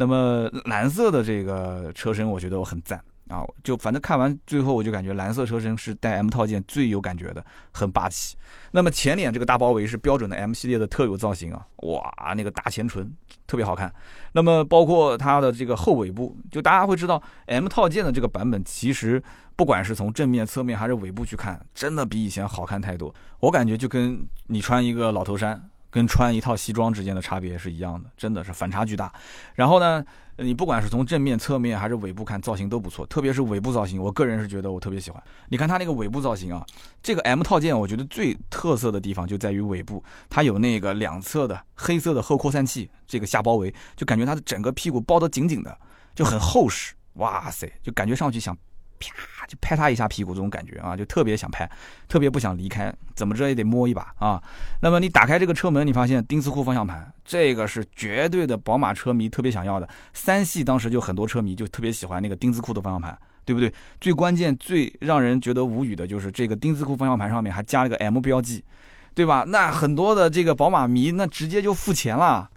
那么蓝色的这个车身，我觉得我很赞。啊，就反正看完最后，我就感觉蓝色车身是带 M 套件最有感觉的，很霸气。那么前脸这个大包围是标准的 M 系列的特有造型啊，哇，那个大前唇特别好看。那么包括它的这个后尾部，就大家会知道 M 套件的这个版本，其实不管是从正面、侧面还是尾部去看，真的比以前好看太多。我感觉就跟你穿一个老头衫。跟穿一套西装之间的差别是一样的，真的是反差巨大。然后呢，你不管是从正面、侧面还是尾部看，造型都不错，特别是尾部造型，我个人是觉得我特别喜欢。你看它那个尾部造型啊，这个 M 套件，我觉得最特色的地方就在于尾部，它有那个两侧的黑色的后扩散器，这个下包围，就感觉它的整个屁股包得紧紧的，就很厚实。哇塞，就感觉上去想。啪，就拍他一下屁股，这种感觉啊，就特别想拍，特别不想离开，怎么着也得摸一把啊。那么你打开这个车门，你发现丁字裤方向盘，这个是绝对的宝马车迷特别想要的。三系当时就很多车迷就特别喜欢那个丁字裤的方向盘，对不对？最关键、最让人觉得无语的就是这个丁字裤方向盘上面还加了个 M 标记，对吧？那很多的这个宝马迷那直接就付钱了。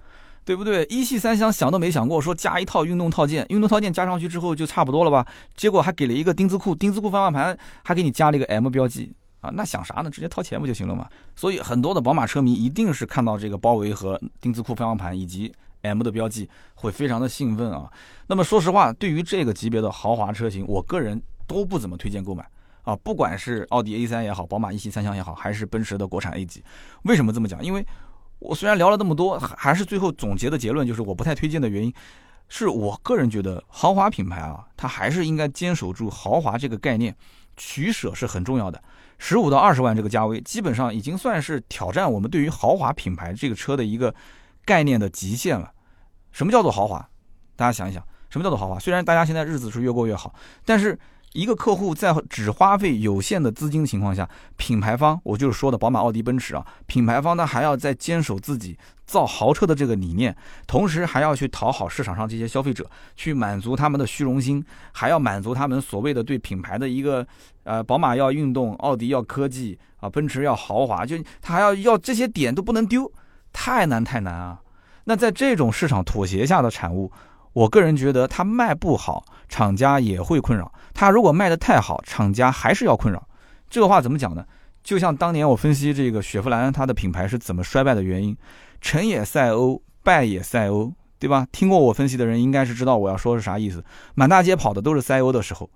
对不对？一系三厢想都没想过说加一套运动套件，运动套件加上去之后就差不多了吧？结果还给了一个丁字裤，丁字裤方向盘还给你加了一个 M 标记啊！那想啥呢？直接掏钱不就行了嘛？所以很多的宝马车迷一定是看到这个包围和丁字裤方向盘以及 M 的标记会非常的兴奋啊！那么说实话，对于这个级别的豪华车型，我个人都不怎么推荐购买啊！不管是奥迪 A3 也好，宝马一系三厢也好，还是奔驰的国产 A 级，为什么这么讲？因为我虽然聊了那么多，还是最后总结的结论就是我不太推荐的原因，是我个人觉得豪华品牌啊，它还是应该坚守住豪华这个概念，取舍是很重要的。十五到二十万这个价位，基本上已经算是挑战我们对于豪华品牌这个车的一个概念的极限了。什么叫做豪华？大家想一想，什么叫做豪华？虽然大家现在日子是越过越好，但是。一个客户在只花费有限的资金情况下，品牌方我就是说的宝马、奥迪、奔驰啊，品牌方呢还要在坚守自己造豪车的这个理念，同时还要去讨好市场上这些消费者，去满足他们的虚荣心，还要满足他们所谓的对品牌的一个呃，宝马要运动，奥迪要科技啊，奔驰要豪华，就他还要要这些点都不能丢，太难太难啊！那在这种市场妥协下的产物。我个人觉得它卖不好，厂家也会困扰；它如果卖的太好，厂家还是要困扰。这个话怎么讲呢？就像当年我分析这个雪佛兰它的品牌是怎么衰败的原因，成也赛欧，败也赛欧，对吧？听过我分析的人应该是知道我要说是啥意思。满大街跑的都是赛欧的时候，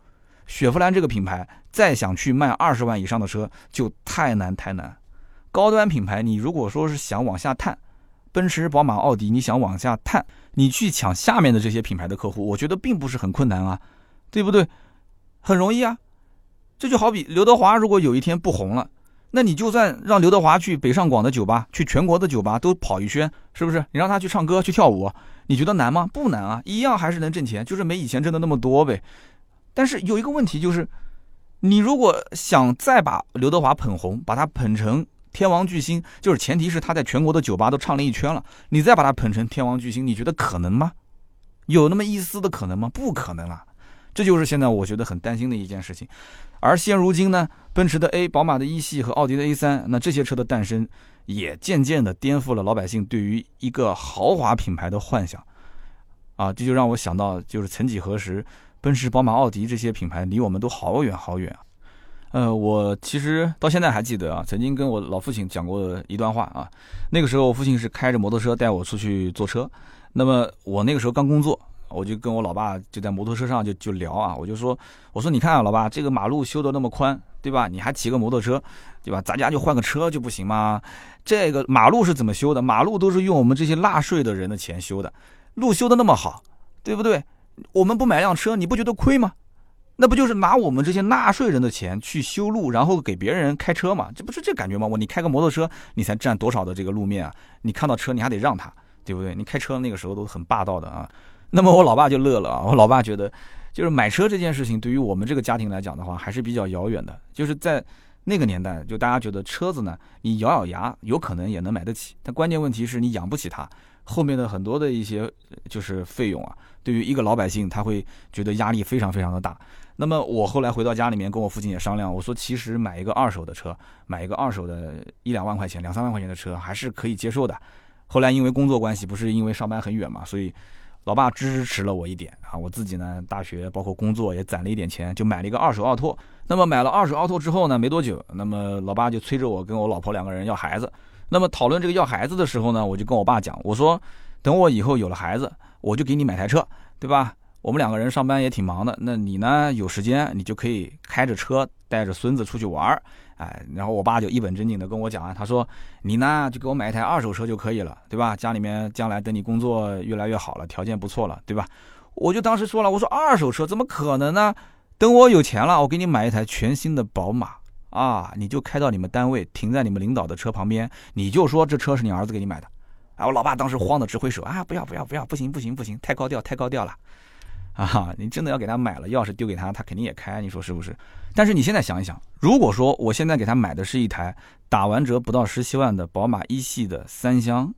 雪佛兰这个品牌再想去卖二十万以上的车就太难太难。高端品牌你如果说是想往下探，奔驰、宝马、奥迪，你想往下探。你去抢下面的这些品牌的客户，我觉得并不是很困难啊，对不对？很容易啊。这就好比刘德华如果有一天不红了，那你就算让刘德华去北上广的酒吧，去全国的酒吧都跑一圈，是不是？你让他去唱歌去跳舞，你觉得难吗？不难啊，一样还是能挣钱，就是没以前挣的那么多呗。但是有一个问题就是，你如果想再把刘德华捧红，把他捧成。天王巨星就是前提是他在全国的酒吧都唱了一圈了，你再把他捧成天王巨星，你觉得可能吗？有那么一丝的可能吗？不可能啊！这就是现在我觉得很担心的一件事情。而现如今呢，奔驰的 A、宝马的一系和奥迪的 A 三，那这些车的诞生，也渐渐的颠覆了老百姓对于一个豪华品牌的幻想。啊，这就让我想到，就是曾几何时，奔驰、宝马、奥迪这些品牌离我们都好远好远啊。呃，我其实到现在还记得啊，曾经跟我老父亲讲过一段话啊。那个时候，我父亲是开着摩托车带我出去坐车。那么我那个时候刚工作，我就跟我老爸就在摩托车上就就聊啊，我就说，我说你看啊，老爸，这个马路修得那么宽，对吧？你还骑个摩托车，对吧？咱家就换个车就不行吗？这个马路是怎么修的？马路都是用我们这些纳税的人的钱修的，路修得那么好，对不对？我们不买辆车，你不觉得亏吗？那不就是拿我们这些纳税人的钱去修路，然后给别人开车嘛？这不是这感觉吗？我你开个摩托车，你才占多少的这个路面啊？你看到车你还得让他，对不对？你开车那个时候都很霸道的啊。那么我老爸就乐了啊，我老爸觉得，就是买车这件事情对于我们这个家庭来讲的话，还是比较遥远的。就是在那个年代，就大家觉得车子呢，你咬咬牙有可能也能买得起，但关键问题是你养不起它，后面的很多的一些就是费用啊，对于一个老百姓他会觉得压力非常非常的大。那么我后来回到家里面，跟我父亲也商量，我说其实买一个二手的车，买一个二手的一两万块钱、两三万块钱的车还是可以接受的。后来因为工作关系，不是因为上班很远嘛，所以老爸支持了我一点啊。我自己呢，大学包括工作也攒了一点钱，就买了一个二手奥拓。那么买了二手奥拓之后呢，没多久，那么老爸就催着我跟我老婆两个人要孩子。那么讨论这个要孩子的时候呢，我就跟我爸讲，我说等我以后有了孩子，我就给你买台车，对吧？我们两个人上班也挺忙的，那你呢有时间你就可以开着车带着孙子出去玩儿。哎，然后我爸就一本正经的跟我讲啊，他说你呢就给我买一台二手车就可以了，对吧？家里面将来等你工作越来越好了，条件不错了，对吧？我就当时说了，我说二手车怎么可能呢？等我有钱了，我给你买一台全新的宝马啊，你就开到你们单位，停在你们领导的车旁边，你就说这车是你儿子给你买的。哎，我老爸当时慌的直挥手啊，不要不要不要，不行不行不行，太高调太高调了。啊，你真的要给他买了，钥匙丢给他，他肯定也开，你说是不是？但是你现在想一想，如果说我现在给他买的是一台打完折不到十七万的宝马一系的三厢，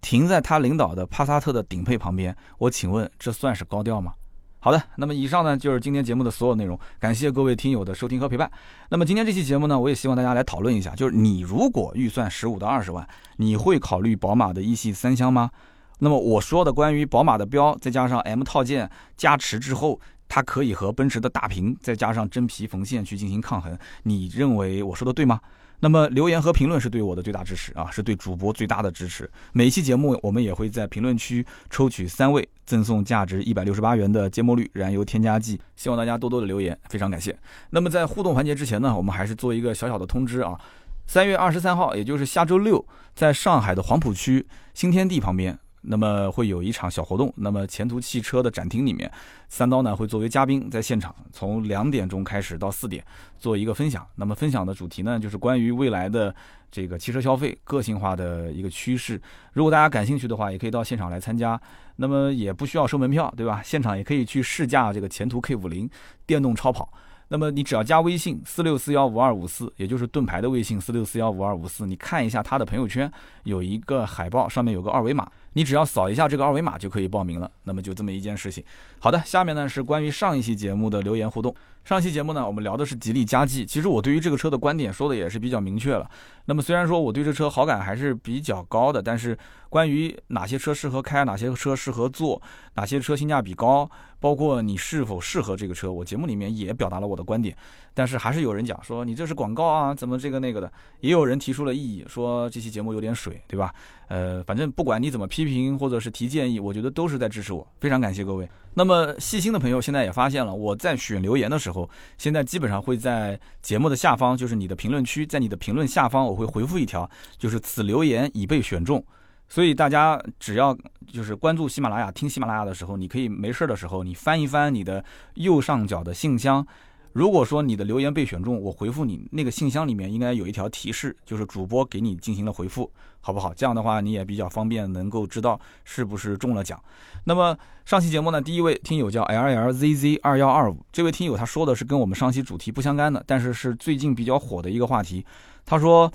停在他领导的帕萨特的顶配旁边，我请问这算是高调吗？好的，那么以上呢就是今天节目的所有内容，感谢各位听友的收听和陪伴。那么今天这期节目呢，我也希望大家来讨论一下，就是你如果预算十五到二十万，你会考虑宝马的一系三厢吗？那么我说的关于宝马的标，再加上 M 套件加持之后，它可以和奔驰的大屏再加上真皮缝线去进行抗衡，你认为我说的对吗？那么留言和评论是对我的最大支持啊，是对主播最大的支持。每期节目我们也会在评论区抽取三位，赠送价值一百六十八元的芥末绿燃油添加剂，希望大家多多的留言，非常感谢。那么在互动环节之前呢，我们还是做一个小小的通知啊，三月二十三号，也就是下周六，在上海的黄浦区新天地旁边。那么会有一场小活动，那么前途汽车的展厅里面，三刀呢会作为嘉宾在现场，从两点钟开始到四点做一个分享。那么分享的主题呢，就是关于未来的这个汽车消费个性化的一个趋势。如果大家感兴趣的话，也可以到现场来参加。那么也不需要收门票，对吧？现场也可以去试驾这个前途 K 五零电动超跑。那么你只要加微信四六四幺五二五四，也就是盾牌的微信四六四幺五二五四，你看一下他的朋友圈有一个海报，上面有个二维码，你只要扫一下这个二维码就可以报名了。那么就这么一件事情。好的，下面呢是关于上一期节目的留言互动。上一期节目呢，我们聊的是吉利嘉际。其实我对于这个车的观点说的也是比较明确了。那么虽然说我对这车好感还是比较高的，但是关于哪些车适合开，哪些车适合坐，哪些车性价比高，包括你是否适合这个车，我节目里面也表达了我的观点。但是还是有人讲说你这是广告啊，怎么这个那个的？也有人提出了异议，说这期节目有点水，对吧？呃，反正不管你怎么批评或者是提建议，我觉得都是在支持我，非常感谢各位。那么细心的朋友现在也发现了，我在选留言的时候，现在基本上会在节目的下方，就是你的评论区，在你的评论下方，我会回复一条，就是此留言已被选中。所以大家只要就是关注喜马拉雅，听喜马拉雅的时候，你可以没事的时候，你翻一翻你的右上角的信箱。如果说你的留言被选中，我回复你那个信箱里面应该有一条提示，就是主播给你进行了回复，好不好？这样的话你也比较方便，能够知道是不是中了奖。那么上期节目呢，第一位听友叫 L L Z Z 二幺二五，这位听友他说的是跟我们上期主题不相干的，但是是最近比较火的一个话题。他说：“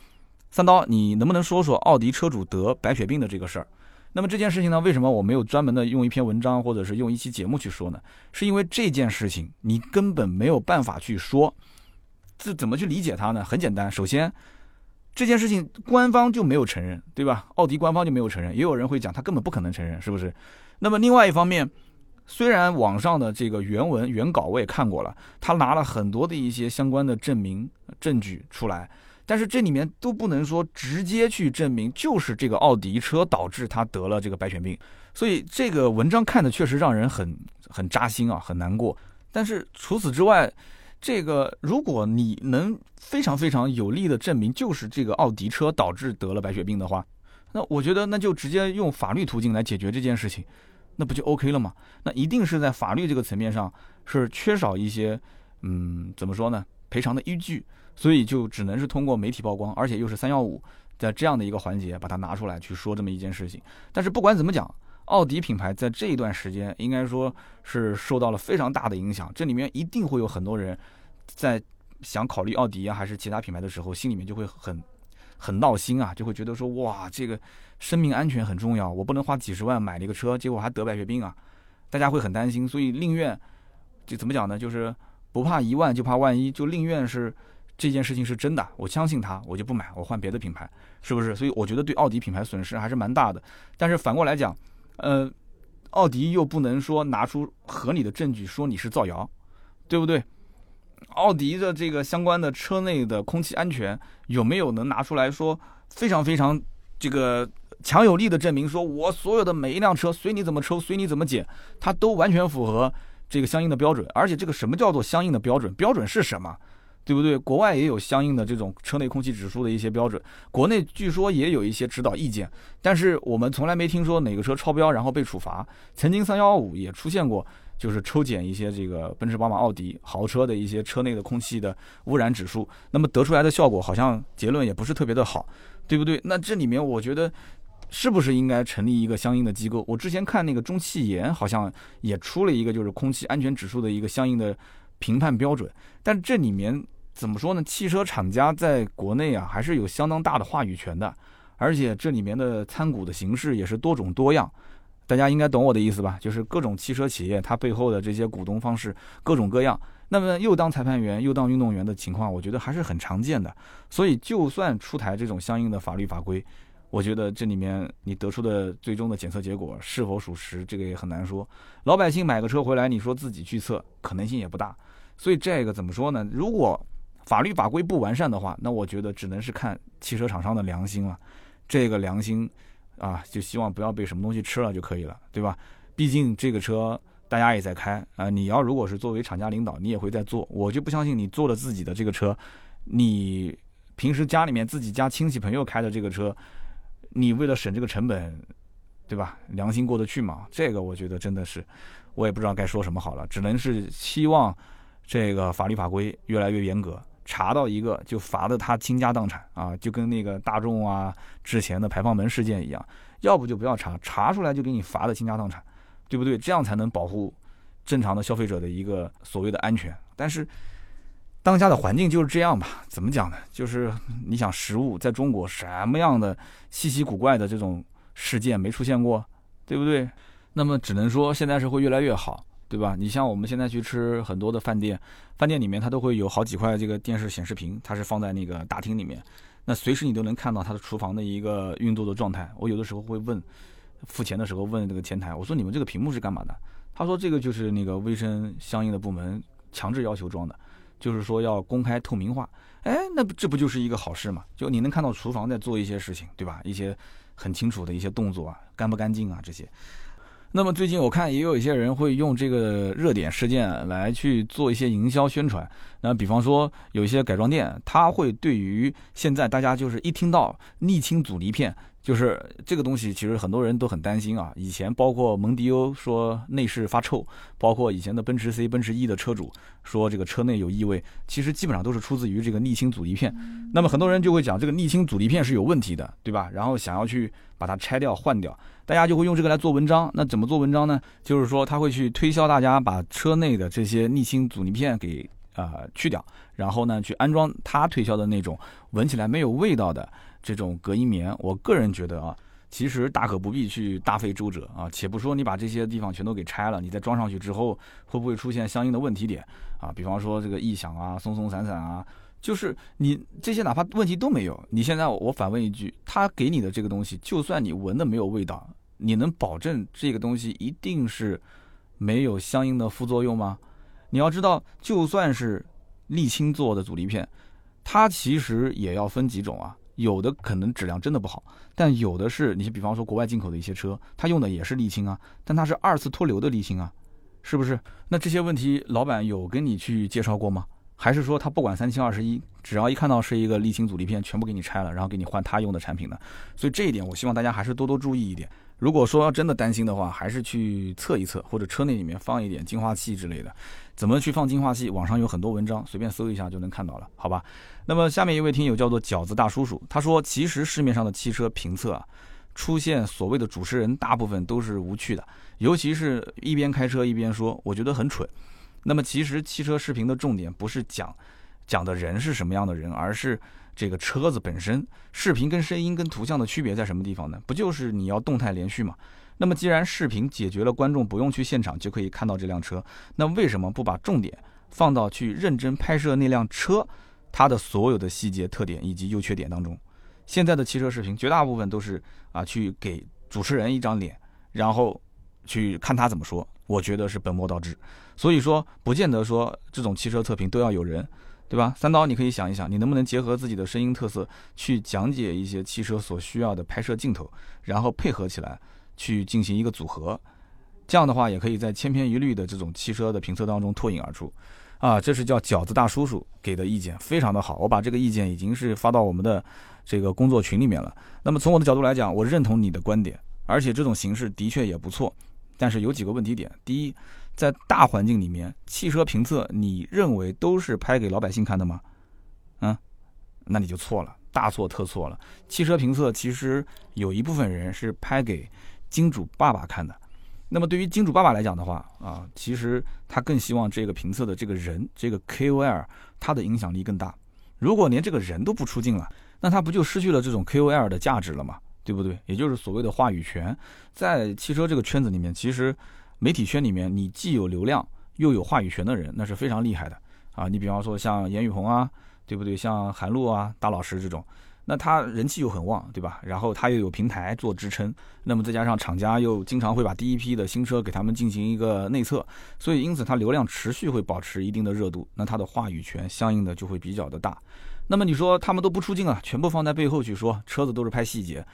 三刀，你能不能说说奥迪车主得白血病的这个事儿？”那么这件事情呢，为什么我没有专门的用一篇文章或者是用一期节目去说呢？是因为这件事情你根本没有办法去说，这怎么去理解它呢？很简单，首先这件事情官方就没有承认，对吧？奥迪官方就没有承认，也有人会讲他根本不可能承认，是不是？那么另外一方面，虽然网上的这个原文原稿我也看过了，他拿了很多的一些相关的证明证据出来。但是这里面都不能说直接去证明就是这个奥迪车导致他得了这个白血病，所以这个文章看的确实让人很很扎心啊，很难过。但是除此之外，这个如果你能非常非常有力的证明就是这个奥迪车导致得了白血病的话，那我觉得那就直接用法律途径来解决这件事情，那不就 OK 了吗？那一定是在法律这个层面上是缺少一些，嗯，怎么说呢？赔偿的依据。所以就只能是通过媒体曝光，而且又是三幺五在这样的一个环节把它拿出来去说这么一件事情。但是不管怎么讲，奥迪品牌在这一段时间应该说是受到了非常大的影响，这里面一定会有很多人在想考虑奥迪啊还是其他品牌的时候，心里面就会很很闹心啊，就会觉得说哇，这个生命安全很重要，我不能花几十万买了一个车，结果还得白血病啊，大家会很担心，所以宁愿就怎么讲呢？就是不怕一万就怕万一，就宁愿是。这件事情是真的，我相信他，我就不买，我换别的品牌，是不是？所以我觉得对奥迪品牌损失还是蛮大的。但是反过来讲，呃，奥迪又不能说拿出合理的证据说你是造谣，对不对？奥迪的这个相关的车内的空气安全有没有能拿出来说非常非常这个强有力的证明，说我所有的每一辆车随你怎么抽，随你怎么减，它都完全符合这个相应的标准。而且这个什么叫做相应的标准？标准是什么？对不对？国外也有相应的这种车内空气指数的一些标准，国内据说也有一些指导意见，但是我们从来没听说哪个车超标然后被处罚。曾经三幺五也出现过，就是抽检一些这个奔驰、宝马、奥迪豪车的一些车内的空气的污染指数，那么得出来的效果好像结论也不是特别的好，对不对？那这里面我觉得是不是应该成立一个相应的机构？我之前看那个中汽研好像也出了一个就是空气安全指数的一个相应的评判标准，但这里面。怎么说呢？汽车厂家在国内啊，还是有相当大的话语权的，而且这里面的参股的形式也是多种多样。大家应该懂我的意思吧？就是各种汽车企业它背后的这些股东方式各种各样。那么又当裁判员又当运动员的情况，我觉得还是很常见的。所以就算出台这种相应的法律法规，我觉得这里面你得出的最终的检测结果是否属实，这个也很难说。老百姓买个车回来，你说自己去测，可能性也不大。所以这个怎么说呢？如果法律法规不完善的话，那我觉得只能是看汽车厂商的良心了。这个良心啊，就希望不要被什么东西吃了就可以了，对吧？毕竟这个车大家也在开啊。你要如果是作为厂家领导，你也会在做。我就不相信你做了自己的这个车，你平时家里面自己家亲戚朋友开的这个车，你为了省这个成本，对吧？良心过得去吗？这个我觉得真的是，我也不知道该说什么好了。只能是希望这个法律法规越来越严格。查到一个就罚的他倾家荡产啊，就跟那个大众啊之前的排放门事件一样，要不就不要查，查出来就给你罚的倾家荡产，对不对？这样才能保护正常的消费者的一个所谓的安全。但是当下的环境就是这样吧？怎么讲呢？就是你想食物在中国什么样的稀奇古怪的这种事件没出现过，对不对？那么只能说现在是会越来越好。对吧？你像我们现在去吃很多的饭店，饭店里面它都会有好几块这个电视显示屏，它是放在那个大厅里面，那随时你都能看到它的厨房的一个运作的状态。我有的时候会问，付钱的时候问这个前台，我说你们这个屏幕是干嘛的？他说这个就是那个卫生相应的部门强制要求装的，就是说要公开透明化。哎，那不这不就是一个好事嘛？就你能看到厨房在做一些事情，对吧？一些很清楚的一些动作啊，干不干净啊这些。那么最近我看也有一些人会用这个热点事件来去做一些营销宣传。那比方说有一些改装店，他会对于现在大家就是一听到沥青阻尼片。就是这个东西，其实很多人都很担心啊。以前包括蒙迪欧说内饰发臭，包括以前的奔驰 C、奔驰 E 的车主说这个车内有异味，其实基本上都是出自于这个沥青阻尼片。那么很多人就会讲这个沥青阻尼片是有问题的，对吧？然后想要去把它拆掉换掉，大家就会用这个来做文章。那怎么做文章呢？就是说他会去推销大家把车内的这些沥青阻尼片给啊去掉，然后呢去安装他推销的那种闻起来没有味道的。这种隔音棉，我个人觉得啊，其实大可不必去大费周折啊。且不说你把这些地方全都给拆了，你再装上去之后，会不会出现相应的问题点啊？比方说这个异响啊、松松散散啊，就是你这些哪怕问题都没有，你现在我反问一句，他给你的这个东西，就算你闻的没有味道，你能保证这个东西一定是没有相应的副作用吗？你要知道，就算是沥青做的阻尼片，它其实也要分几种啊。有的可能质量真的不好，但有的是你比方说国外进口的一些车，它用的也是沥青啊，但它是二次脱硫的沥青啊，是不是？那这些问题老板有跟你去介绍过吗？还是说他不管三七二十一，只要一看到是一个沥青阻力片，全部给你拆了，然后给你换他用的产品呢？所以这一点我希望大家还是多多注意一点。如果说真的担心的话，还是去测一测，或者车内里面放一点净化器之类的。怎么去放净化器？网上有很多文章，随便搜一下就能看到了，好吧？那么下面一位听友叫做饺子大叔叔，他说，其实市面上的汽车评测啊，出现所谓的主持人，大部分都是无趣的，尤其是一边开车一边说，我觉得很蠢。那么其实汽车视频的重点不是讲讲的人是什么样的人，而是这个车子本身。视频跟声音跟图像的区别在什么地方呢？不就是你要动态连续嘛？那么既然视频解决了观众不用去现场就可以看到这辆车，那为什么不把重点放到去认真拍摄那辆车它的所有的细节特点以及优缺点当中？现在的汽车视频绝大部分都是啊去给主持人一张脸，然后去看他怎么说，我觉得是本末倒置。所以说，不见得说这种汽车测评都要有人，对吧？三刀，你可以想一想，你能不能结合自己的声音特色去讲解一些汽车所需要的拍摄镜头，然后配合起来去进行一个组合，这样的话也可以在千篇一律的这种汽车的评测当中脱颖而出。啊，这是叫饺子大叔叔给的意见，非常的好。我把这个意见已经是发到我们的这个工作群里面了。那么从我的角度来讲，我认同你的观点，而且这种形式的确也不错。但是有几个问题点，第一。在大环境里面，汽车评测，你认为都是拍给老百姓看的吗？嗯，那你就错了，大错特错了。汽车评测其实有一部分人是拍给金主爸爸看的。那么对于金主爸爸来讲的话，啊，其实他更希望这个评测的这个人，这个 KOL，他的影响力更大。如果连这个人都不出镜了，那他不就失去了这种 KOL 的价值了吗？对不对？也就是所谓的话语权，在汽车这个圈子里面，其实。媒体圈里面，你既有流量又有话语权的人，那是非常厉害的啊！你比方说像严雨红啊，对不对？像韩露啊、大老师这种，那他人气又很旺，对吧？然后他又有平台做支撑，那么再加上厂家又经常会把第一批的新车给他们进行一个内测，所以因此他流量持续会保持一定的热度，那他的话语权相应的就会比较的大。那么你说他们都不出镜啊，全部放在背后去说车子都是拍细节。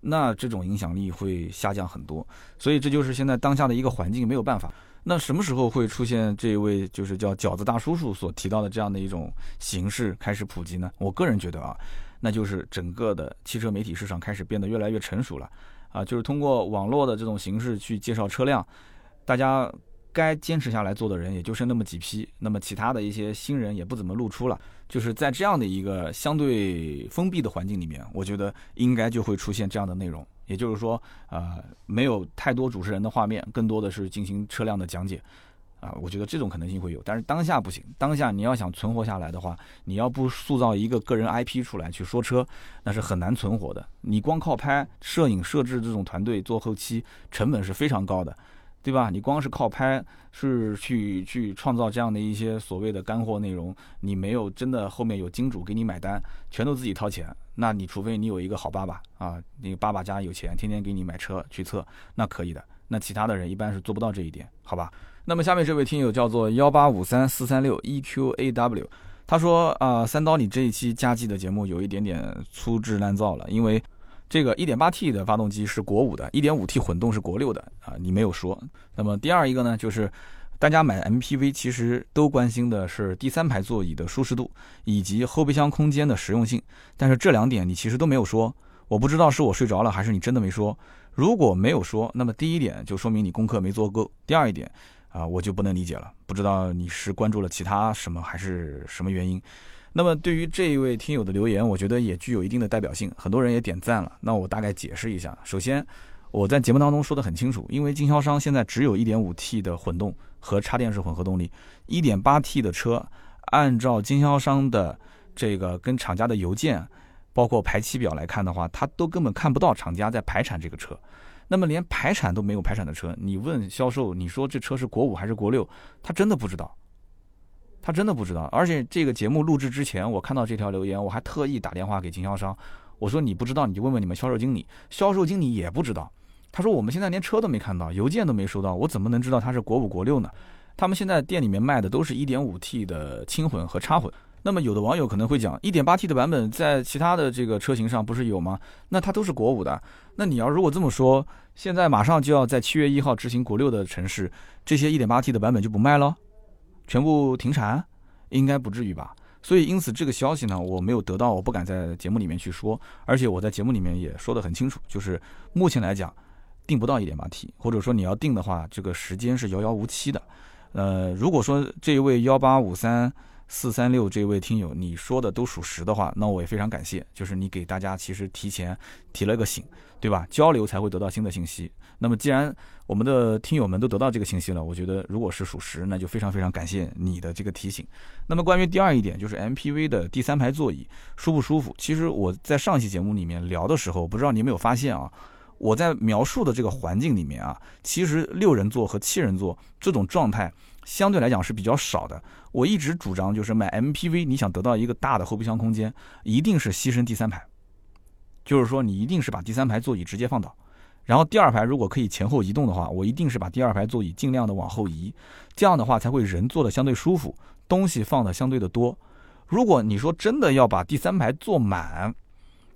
那这种影响力会下降很多，所以这就是现在当下的一个环境，没有办法。那什么时候会出现这位就是叫饺子大叔叔所提到的这样的一种形式开始普及呢？我个人觉得啊，那就是整个的汽车媒体市场开始变得越来越成熟了啊，就是通过网络的这种形式去介绍车辆，大家。该坚持下来做的人也就剩那么几批，那么其他的一些新人也不怎么露出了。就是在这样的一个相对封闭的环境里面，我觉得应该就会出现这样的内容。也就是说，呃，没有太多主持人的画面，更多的是进行车辆的讲解。啊，我觉得这种可能性会有，但是当下不行。当下你要想存活下来的话，你要不塑造一个个人 IP 出来去说车，那是很难存活的。你光靠拍摄影、摄制这种团队做后期，成本是非常高的。对吧？你光是靠拍，是去去创造这样的一些所谓的干货内容，你没有真的后面有金主给你买单，全都自己掏钱。那你除非你有一个好爸爸啊，那个爸爸家有钱，天天给你买车去测，那可以的。那其他的人一般是做不到这一点，好吧？那么下面这位听友叫做幺八五三四三六 EQAW，他说啊，三刀，你这一期加计的节目有一点点粗制滥造了，因为。这个 1.8T 的发动机是国五的，1.5T 混动是国六的啊，你没有说。那么第二一个呢，就是大家买 MPV 其实都关心的是第三排座椅的舒适度以及后备箱空间的实用性，但是这两点你其实都没有说。我不知道是我睡着了还是你真的没说。如果没有说，那么第一点就说明你功课没做够。第二一点啊，我就不能理解了，不知道你是关注了其他什么还是什么原因。那么对于这一位听友的留言，我觉得也具有一定的代表性，很多人也点赞了。那我大概解释一下。首先，我在节目当中说的很清楚，因为经销商现在只有一点五 T 的混动和插电式混合动力，一点八 T 的车，按照经销商的这个跟厂家的邮件，包括排期表来看的话，他都根本看不到厂家在排产这个车。那么连排产都没有排产的车，你问销售，你说这车是国五还是国六，他真的不知道。他真的不知道，而且这个节目录制之前，我看到这条留言，我还特意打电话给经销商，我说你不知道你就问问你们销售经理，销售经理也不知道。他说我们现在连车都没看到，邮件都没收到，我怎么能知道它是国五国六呢？他们现在店里面卖的都是一点五 T 的轻混和插混。那么有的网友可能会讲，一点八 T 的版本在其他的这个车型上不是有吗？那它都是国五的。那你要如果这么说，现在马上就要在七月一号执行国六的城市，这些一点八 T 的版本就不卖了？全部停产，应该不至于吧？所以因此这个消息呢，我没有得到，我不敢在节目里面去说。而且我在节目里面也说得很清楚，就是目前来讲，定不到一点八 T，或者说你要定的话，这个时间是遥遥无期的。呃，如果说这一位幺八五三四三六这位听友，你说的都属实的话，那我也非常感谢，就是你给大家其实提前提了个醒，对吧？交流才会得到新的信息。那么既然我们的听友们都得到这个信息了，我觉得如果是属实，那就非常非常感谢你的这个提醒。那么关于第二一点，就是 MPV 的第三排座椅舒不舒服？其实我在上期节目里面聊的时候，不知道你有没有发现啊？我在描述的这个环境里面啊，其实六人座和七人座这种状态相对来讲是比较少的。我一直主张就是买 MPV，你想得到一个大的后备箱空间，一定是牺牲第三排，就是说你一定是把第三排座椅直接放倒，然后第二排如果可以前后移动的话，我一定是把第二排座椅尽量的往后移，这样的话才会人坐的相对舒服，东西放的相对的多。如果你说真的要把第三排坐满，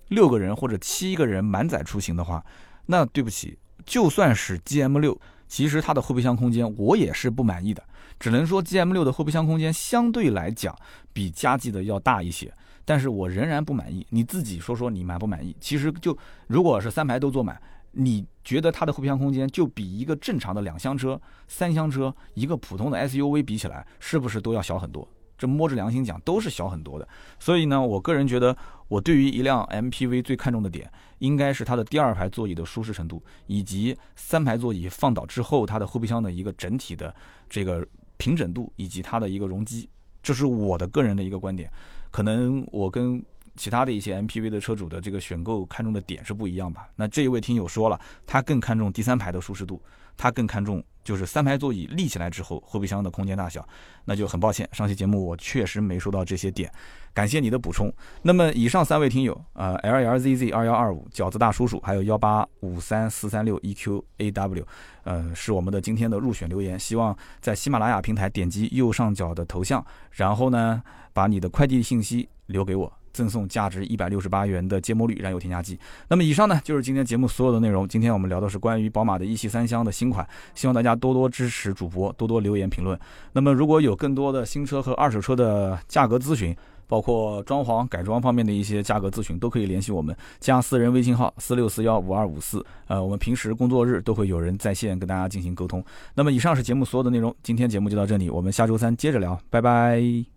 六个人或者七个人满载出行的话，那对不起，就算是 G M 六，其实它的后备箱空间我也是不满意的。只能说 G M 六的后备箱空间相对来讲比佳绩的要大一些，但是我仍然不满意。你自己说说你满不满意？其实就如果是三排都坐满，你觉得它的后备箱空间就比一个正常的两厢车、三厢车、一个普通的 S U V 比起来，是不是都要小很多？这摸着良心讲，都是小很多的。所以呢，我个人觉得，我对于一辆 MPV 最看重的点，应该是它的第二排座椅的舒适程度，以及三排座椅放倒之后，它的后备箱的一个整体的这个平整度，以及它的一个容积。这是我的个人的一个观点。可能我跟其他的一些 MPV 的车主的这个选购看重的点是不一样吧。那这一位听友说了，他更看重第三排的舒适度，他更看重。就是三排座椅立起来之后，后备箱的空间大小，那就很抱歉，上期节目我确实没说到这些点，感谢你的补充。那么以上三位听友，呃，L L Z Z 二幺二五饺子大叔叔，还有幺八五三四三六 E Q A W，呃，是我们的今天的入选留言。希望在喜马拉雅平台点击右上角的头像，然后呢，把你的快递信息留给我。赠送价值一百六十八元的芥末绿燃油添加剂。那么以上呢就是今天节目所有的内容。今天我们聊的是关于宝马的一系三厢的新款，希望大家多多支持主播，多多留言评论。那么如果有更多的新车和二手车的价格咨询，包括装潢改装方面的一些价格咨询，都可以联系我们，加私人微信号四六四幺五二五四。呃，我们平时工作日都会有人在线跟大家进行沟通。那么以上是节目所有的内容，今天节目就到这里，我们下周三接着聊，拜拜。